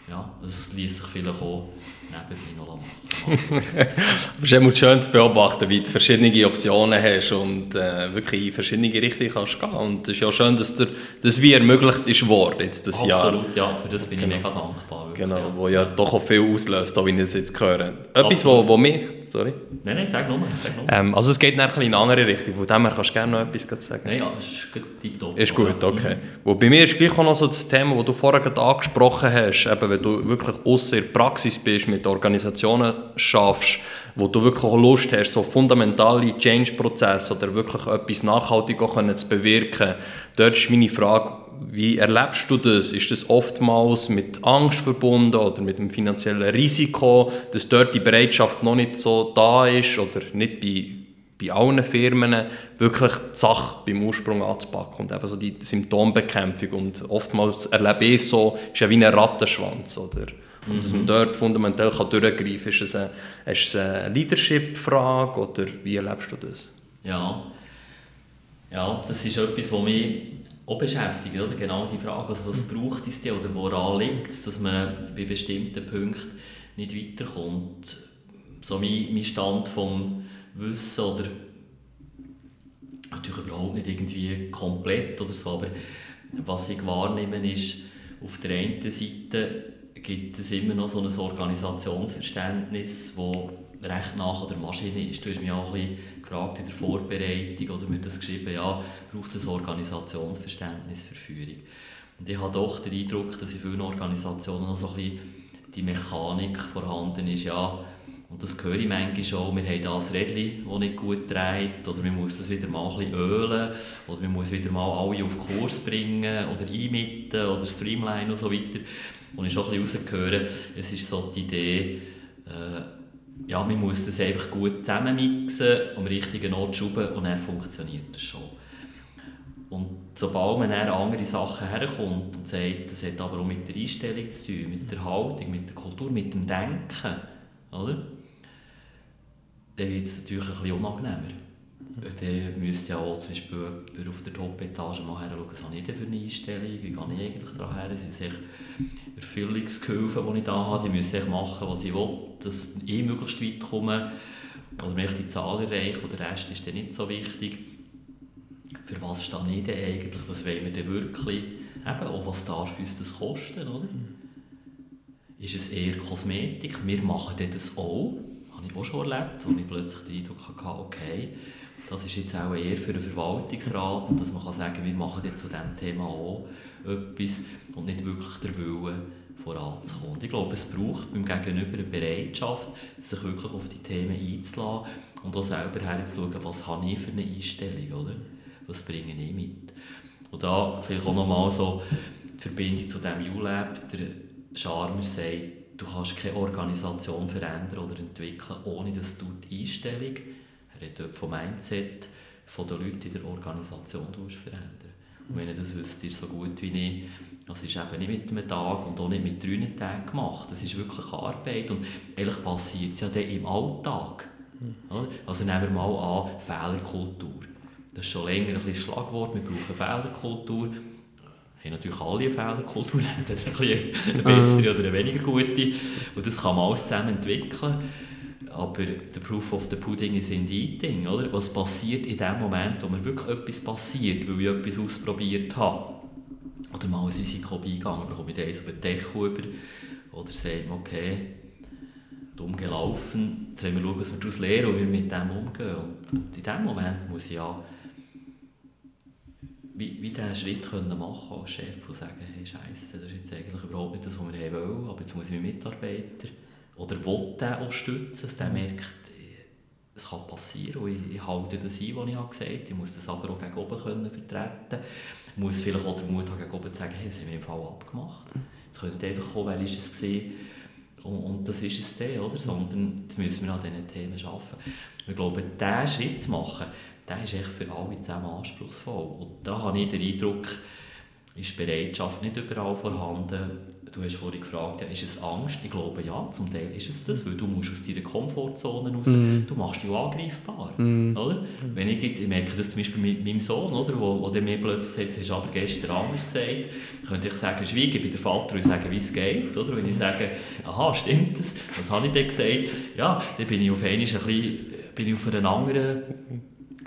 ja, das ließ sich vielleicht auch nebenbei noch machen. es ist immer schön zu beobachten, wie du verschiedene Optionen hast und äh, wirklich in verschiedene Richtungen kannst gehen. Und es ist ja schön, dass dir das wie ermöglicht ist worden jetzt das Absolut, Jahr. Absolut, ja, für das bin Genau. ich mega dankbar. Wirklich, Genau, ja. wo ja doch auch viel auslöst, auch wie ich es jetzt höre. Etwas, wo, wo mich... Sorry. Nein, nein, sag nur, sag. Ähm, also es geht dann ein in eine andere Richtung, von dem her kannst du gerne noch etwas sagen. Nein, ja, ist gut tipptopp. Ist gut, okay. Wo bei mir ist gleich auch noch so das Thema, das du vorher gerade angesprochen hast, eben wenn du wirklich der Praxis bist, mit Organisationen schaffst, wo du wirklich auch Lust hast, so fundamentale Change-Prozesse oder wirklich etwas nachhaltig auch können zu bewirken. Dort ist meine Frage, wie erlebst du das? Ist das oftmals mit Angst verbunden oder mit dem finanziellen Risiko, dass dort die Bereitschaft noch nicht so da ist oder nicht bei bei allen Firmen wirklich die Sache beim Ursprung anzupacken und eben so die Symptombekämpfung. Und oftmals erlebe ich so, ist ja wie ein Rattenschwanz. Oder? Und dass man dort fundamental kann durchgreifen kann. Ist es eine, ist es eine Leadership-Frage oder wie erlebst du das? Ja. ja, das ist etwas, was mich auch beschäftigt. Oder? Genau die Frage, also was braucht es denn oder woran liegt es, dass man bei bestimmten Punkten nicht weiterkommt. So mein, mein Stand vom Wissen oder natürlich überhaupt nicht irgendwie komplett oder so, aber was ich wahrnehme ist, auf der einen Seite gibt es immer noch so ein Organisationsverständnis, das recht nach an der Maschine ist. Du hast mich auch ein bisschen gefragt in der Vorbereitung oder mir das geschrieben, ja, braucht es ein Organisationsverständnis für Führung. Und ich habe doch den Eindruck, dass in vielen Organisationen noch so ein bisschen die Mechanik vorhanden ist, ja, und das höre ich manchmal auch, wir haben da ein Rädchen, das nicht gut dreht, oder man muss das wieder mal ein bisschen ölen, oder man muss wieder mal alle auf Kurs bringen, oder einmitten, oder Streamline und so weiter. Und ich habe auch ein bisschen rausgehört, es ist so die Idee, äh, ja, man muss das einfach gut zusammenmixen, am richtigen Ort schrauben und dann funktioniert das schon. Und sobald man dann an andere Sachen herkommt und sagt, das hat aber auch mit der Einstellung zu tun, mit der Haltung, mit der Kultur, mit dem Denken, oder? dann wird es natürlich ein bisschen unangenehmer. Dann müsste ja auch zum Beispiel auf der Top-Etage mal hinschauen, was habe ich denn für eine Einstellung, wie gehe ich eigentlich daran her, sind Erfüllungsgehilfen, die ich da habe, die müssen machen, was ich will, dass ich möglichst weit komme, oder ich die Zahl erreiche, und der Rest ist dann nicht so wichtig. Für was stehe ich denn eigentlich, was wollen wir denn wirklich, eben auch was darf uns das kosten, oder? Ist es eher Kosmetik, wir machen das auch, habe ich auch schon erlebt, wo ich plötzlich den Eindruck hatte, okay, das ist jetzt auch eher für einen Verwaltungsrat und dass man kann sagen, wir machen jetzt zu diesem Thema auch etwas und nicht wirklich der Wille voranzukommen. Ich glaube, es braucht beim Gegenüber eine Bereitschaft, sich wirklich auf die Themen einzulassen und auch selber herzuschauen, was habe ich für eine Einstellung, oder? was bringe ich mit. Und da vielleicht auch nochmal so die Verbindung zu diesem ULab, der Charmer sagt, du kannst keine Organisation verändern oder entwickeln, ohne dass du die Einstellung, redet dort vom Mindset, von den Leuten in der Organisation verändern Und wenn ihr das wisst, ihr so gut wie ich, das ist eben nicht mit einem Tag und auch nicht mit drei Tagen gemacht. Das ist wirklich Arbeit und eigentlich passiert es ja dann im Alltag. Oder? Also nehmen wir mal an, Fehlerkultur. Das ist schon länger ein Schlagwort, wir brauchen Fehlerkultur haben natürlich alle eine Fehlerkultur, entweder eine bessere oder eine weniger gute. Und das kann man alles zusammen entwickeln. Aber der Proof of the Pudding is in the eating. Oder? Was passiert in dem Moment, wo mir wirklich etwas passiert, weil ich etwas ausprobiert habe? Oder mal ein Risiko beigegangen, bekomme ich eins auf den Deckel über. Oder sagt man, okay, dumm gelaufen, jetzt wollen wir schauen, was wir daraus lernen und wie wir mit dem umgehen. Und, und in dem Moment muss ich ja wie, wie diesen Schritt können machen als Chef und sagen, hey Scheiße, das ist jetzt eigentlich überhaupt nicht das, was wir wollen, aber jetzt muss ich meinen Mitarbeiter oder will den auch stützen, dass der merkt, es kann passieren und ich, ich halte das ein, was ich habe gesagt habe. Ich muss das aber auch gegen oben können vertreten. Ich muss vielleicht auch den Mut haben, gegen oben zu sagen, hey, das haben wir im Fall abgemacht. Jetzt nicht einfach kommen, wer ist es gewesen und, und das ist es dann, oder? sondern jetzt müssen wir an diesen Themen arbeiten. Ich glaube, diesen Schritt zu machen, der ist echt für alle zusammen anspruchsvoll. Und da habe ich den Eindruck, ist die Bereitschaft nicht überall vorhanden, du hast vorhin gefragt, ja, ist es Angst? Ich glaube ja, zum Teil ist es das, weil du musst aus deiner Komfortzone raus, mm. du machst dich angreifbar, mm. oder? Wenn ich, ich merke das zum Beispiel mit meinem Sohn, oder, wo, wo der mir plötzlich sagt, du hast aber gestern anders gesagt, könnte ich sagen, schweige, ich bin der Vater und sage, wie es geht, oder? Wenn ich sage, aha, stimmt das, was habe ich denn gesagt? Ja, dann bin ich auf einmal ein bisschen, bin ich auf einer anderen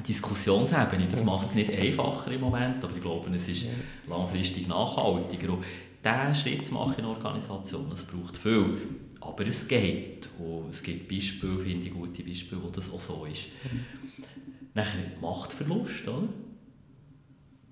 Diskussionsebene. Das macht es nicht einfacher im Moment, aber ich glaube, es ist langfristig nachhaltiger. Und diesen Schritt zu machen in Organisationen, das braucht viel. Aber es geht. Und es gibt Beispiele, finde ich, gute Beispiele, wo das auch so ist. Mhm. Nachher Machtverlust, oder?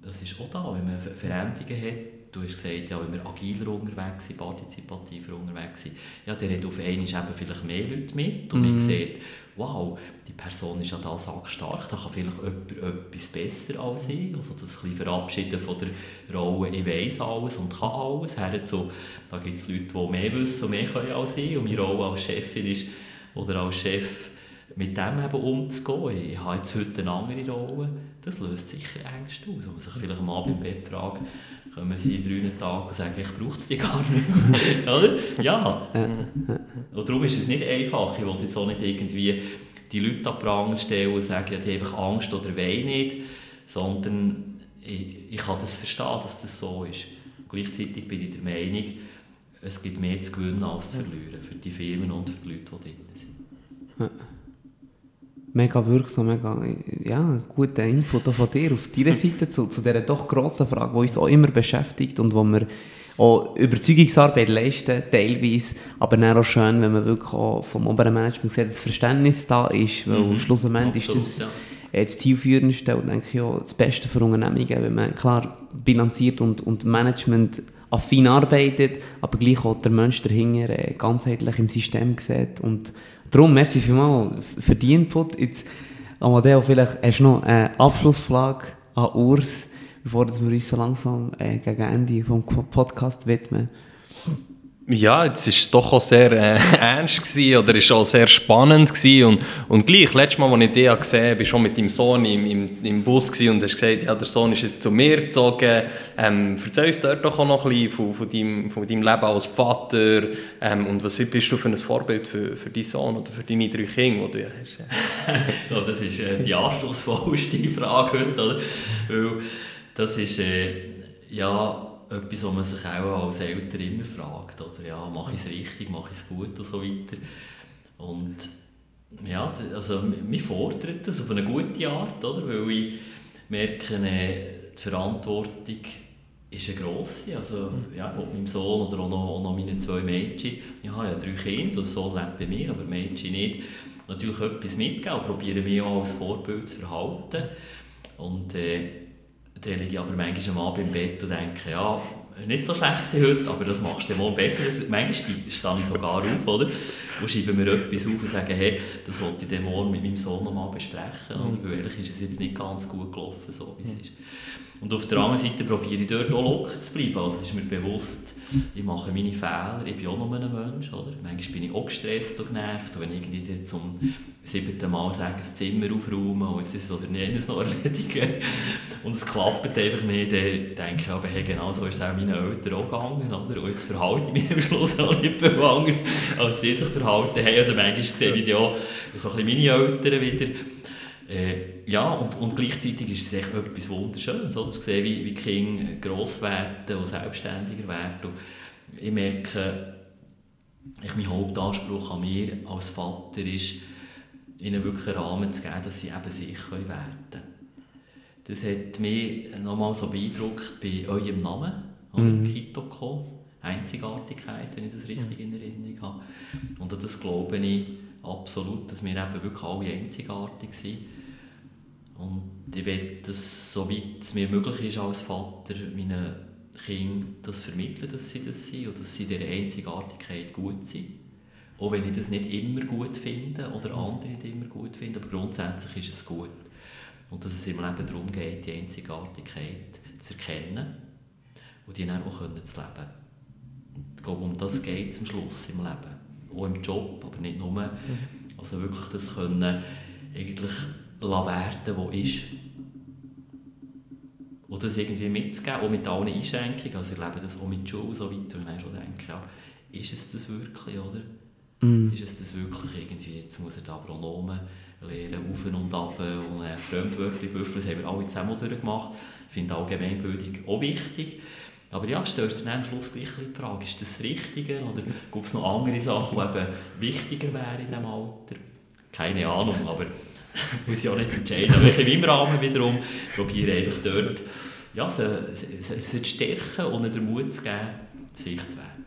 Das ist auch da, wenn man Veränderungen hat. Du hast gesagt, ja, wenn wir agiler unterwegs sind, partizipativer unterwegs sind, ja, dann hat auf einmal eben vielleicht mehr Leute mit und mm. man mhm. Wow, die Person ist ja da stark, da kann vielleicht jemand etwas besser als ich. Also das ein verabschieden von der Rolle, ich weiß alles und kann alles, her zu, da gibt es Leute, die mehr wissen und mehr können als ich und meine Rolle als Chefin ist, oder als Chef mit dem eben umzugehen. Ich habe jetzt heute eine andere Rolle, das löst sicher Ängste aus. Wenn man sich vielleicht am Abend im Bett fragt, kommen sie in drei Tagen und sagen, ich brauche es die gar nicht. Oder? Ja. Und darum ist es nicht einfach. Ich will jetzt auch nicht irgendwie die Leute an Pranger stellen und sagen, ja, die haben einfach Angst oder wollen nicht, sondern ich, ich kann das verstehen, dass das so ist. Gleichzeitig bin ich der Meinung, es gibt mehr zu gewinnen als zu verlieren, für die Firmen und für die Leute, die drin sind mega wirksam, mega ja, guter Input von dir auf deiner Seite zu, zu dieser doch grossen Frage, die uns auch immer beschäftigt und wo wir auch Überzeugungsarbeit leisten, teilweise, aber dann auch schön, wenn man wirklich auch vom oberen Management sieht, das Verständnis da ist, weil mhm. schlussendlich ist das ja. das zielführendste und denke ich auch das Beste für Unternehmungen, wenn man klar bilanziert und, und Management affin arbeitet, aber gleich auch der Mensch dahinter äh, ganzheitlich im System sieht und Darum, merci vielmals für die Input. Jetzt, Amadeo, vielleicht hast du noch eine Abschlussfrage an Urs, bevor wir uns so langsam äh, gegen Ende des Podcasts widmen. Ja, es war doch auch sehr äh, ernst gewesen, oder ist auch sehr spannend gewesen. und, und gleich, letztes Mal, als ich dich gesehen habe, war schon mit deinem Sohn im, im, im Bus und hast gesagt, ja, der Sohn ist jetzt zu mir gezogen. Ähm, erzähl uns dort doch auch noch ein bisschen von, von, deinem, von deinem Leben als Vater ähm, und was bist du für ein Vorbild für, für deinen Sohn oder für deine drei Kinder, die du hast? ja, das ist äh, die anspruchsvollste Frage heute, oder? Weil das ist, äh, ja etwas, was man sich auch als Eltern immer fragt. Oder? Ja, mache ich es richtig, mache ich es gut und so weiter. Und ja, also mich fordert das auf eine gute Art, oder? weil ich merke, die Verantwortung ist eine grosse. Also, ja, mit meinem Sohn oder auch noch, auch noch meinen zwei Mädchen. Ich habe ja drei Kinder, der Sohn lebt bei mir, aber Mädchen nicht. Natürlich etwas mitgeben und probiere mich auch als Vorbild zu verhalten. Und, äh, dann liege ich aber manchmal am Abend im Bett und denke, ja, nicht so schlecht heute, aber das machst du morgen besser. Manchmal stehe ich sogar auf, oder? Und schreibe mir etwas auf und sage, hey, das wollte ich dann morgen mit meinem Sohn nochmal besprechen. Mhm. Weil ehrlich ist es jetzt nicht ganz gut gelaufen, so wie es ist. Und auf der anderen Seite probiere ich dort auch locker zu bleiben. Also es ist mir bewusst, ich mache meine Fehler, ich bin auch noch ein Mensch. Oder? Manchmal bin ich auch gestresst und genervt. Und wenn ich irgendwie zum siebten Mal sage, das Zimmer aufräumen und es ist oder jenes noch erledigen und es klappt einfach nicht, dann denke ich, aber hey, genau so ist es auch meinen Eltern auch gegangen. Oder? Und jetzt verhalte ich mich am Schluss auch nicht viel anders, als sie sich verhalten haben. Also manchmal sehe ich auch so ein bisschen meine Eltern wieder äh, ja, und, und gleichzeitig ist es echt etwas Wunderschönes, oder? zu sehen, wie, wie Kinder gross werden und selbstständiger werden. Und ich merke, ich, mein Hauptanspruch an mir als Vater ist, ihnen wirklich einen Rahmen zu geben, dass sie eben sich werden können. Das hat mich nochmal so beeindruckt bei eurem Namen, mhm. Kitoko. Einzigartigkeit, wenn ich das richtig in Erinnerung habe. Und das glaube ich absolut, dass wir eben wirklich alle einzigartig sind. Und ich will, dass, soweit es mir möglich ist als Vater, meinen Kindern das vermitteln, dass sie das sind und dass sie in dieser Einzigartigkeit gut sind. Auch wenn ich das nicht immer gut finde oder andere nicht immer gut finden, aber grundsätzlich ist es gut. Und dass es im Leben darum geht, die Einzigartigkeit zu erkennen und die dann auch können zu leben. Ich glaube, um das geht es am Schluss im Leben. Auch im Job, aber nicht nur. Mhm. Also wirklich das können eigentlich werden, wo ist. Und das irgendwie mitzugeben, auch mit allen Einschränkungen. Also ich lebe das auch mit Schule so weiter und dann schon denke, ist es das wirklich, oder? Mm. Ist es das wirklich irgendwie, jetzt muss er da Pronomen lernen, auf und ab und äh, Fremdwörter büffeln, das haben wir alle zusammen durchgemacht. Ich finde Allgemeinbildung auch wichtig. Aber ja, stellst du dann am Schluss gleich die Frage, ist das das Richtige oder gibt es noch andere Sachen, die eben wichtiger wären in diesem Alter? Keine Ahnung, aber muss ich auch nicht entscheiden. Aber ich in meinem Rahmen wiederum probiere einfach dort ja, sie, sie, sie zu stärken und den Mut zu geben, sich zu werden.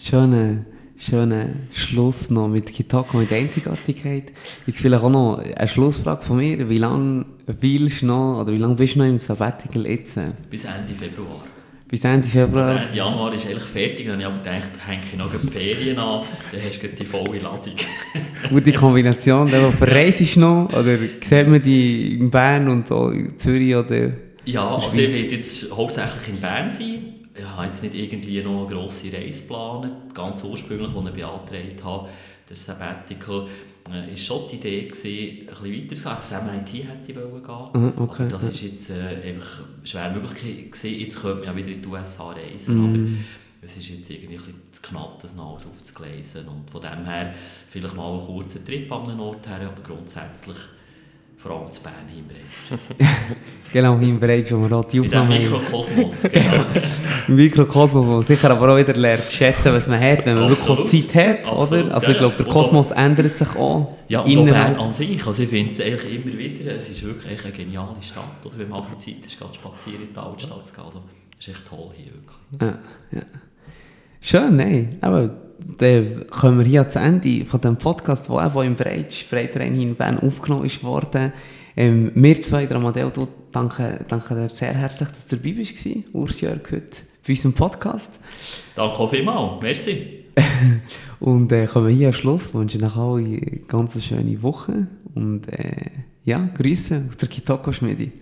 Schöner, schöner Schluss noch mit Kitoko, mit Einzigartigkeit. Jetzt vielleicht auch noch eine Schlussfrage von mir. Wie lange willst du noch, oder wie lange bist du noch im Sabbatical jetzt? Bis Ende Februar. Bis Ende Also Februar? Ende Januar ist eigentlich fertig, dann habe ich aber gedacht, hänge ich noch die Ferien an, dann hast du die volle Ladung. Gute Kombination. Dann verreist du noch, oder sieht man die in Bern und so in Zürich oder... Ja, also Schweiz. ich werde jetzt hauptsächlich in Bern sein. Ich habe jetzt nicht irgendwie noch eine grosse Reise geplant. Ganz ursprünglich, als ich beantragt habe, das Sabbatical, äh, ist schon die Idee gewesen, ein bisschen weiter zu gehen. Das MIT hätte ich wollen gehen. Mhm, okay. Aber das ist jetzt äh, einfach schwer möglich gewesen. Jetzt könnte man ja wieder in die USA reisen, aber Mm. es ist jetzt irgendwie ein bisschen zu knapp, das noch alles aufzugleisen. Und von dem her vielleicht mal einen kurzen Trip an einen Ort her, aber grundsätzlich vor allem zu Bern hinbringen. Genau, Bereich, wo wir auch die In Aufnahme haben. Mikrokosmos, genau. Im Mikrokosmos, wo man sicher aber auch wieder lernt schätzen, was man hat, wenn man wirklich. Zeit hat, Absolut, oder? Also ja, ich glaube, der. Kosmos ändert sich auch. Ja, und Bern innerhalb. an sich. Also ich finde es eigentlich immer wieder, es ist wirklich eine geniale Stadt. Oder wenn man mal Zeit ist, geht spazieren in die Altstadt. Also, es ist echt toll hier, wirklich. Ja, ja. Schön, nein. Aber dann kommen wir hier zu Ende von dem Podcast, der auch im Breitsch, Breitrein in Bern aufgenommen worden. Ähm, wir zwei, der Amadeo, du, danke, danke dir sehr herzlich, dass du dabei bist, Urs Jörg, heute bei unserem Podcast. Danke vielmals. Merci. Und äh, kommen wir hier am Schluss, wünsche euch alle eine ganz schöne Woche und äh, ja, Grüße aus der Kitoko-Schmiede.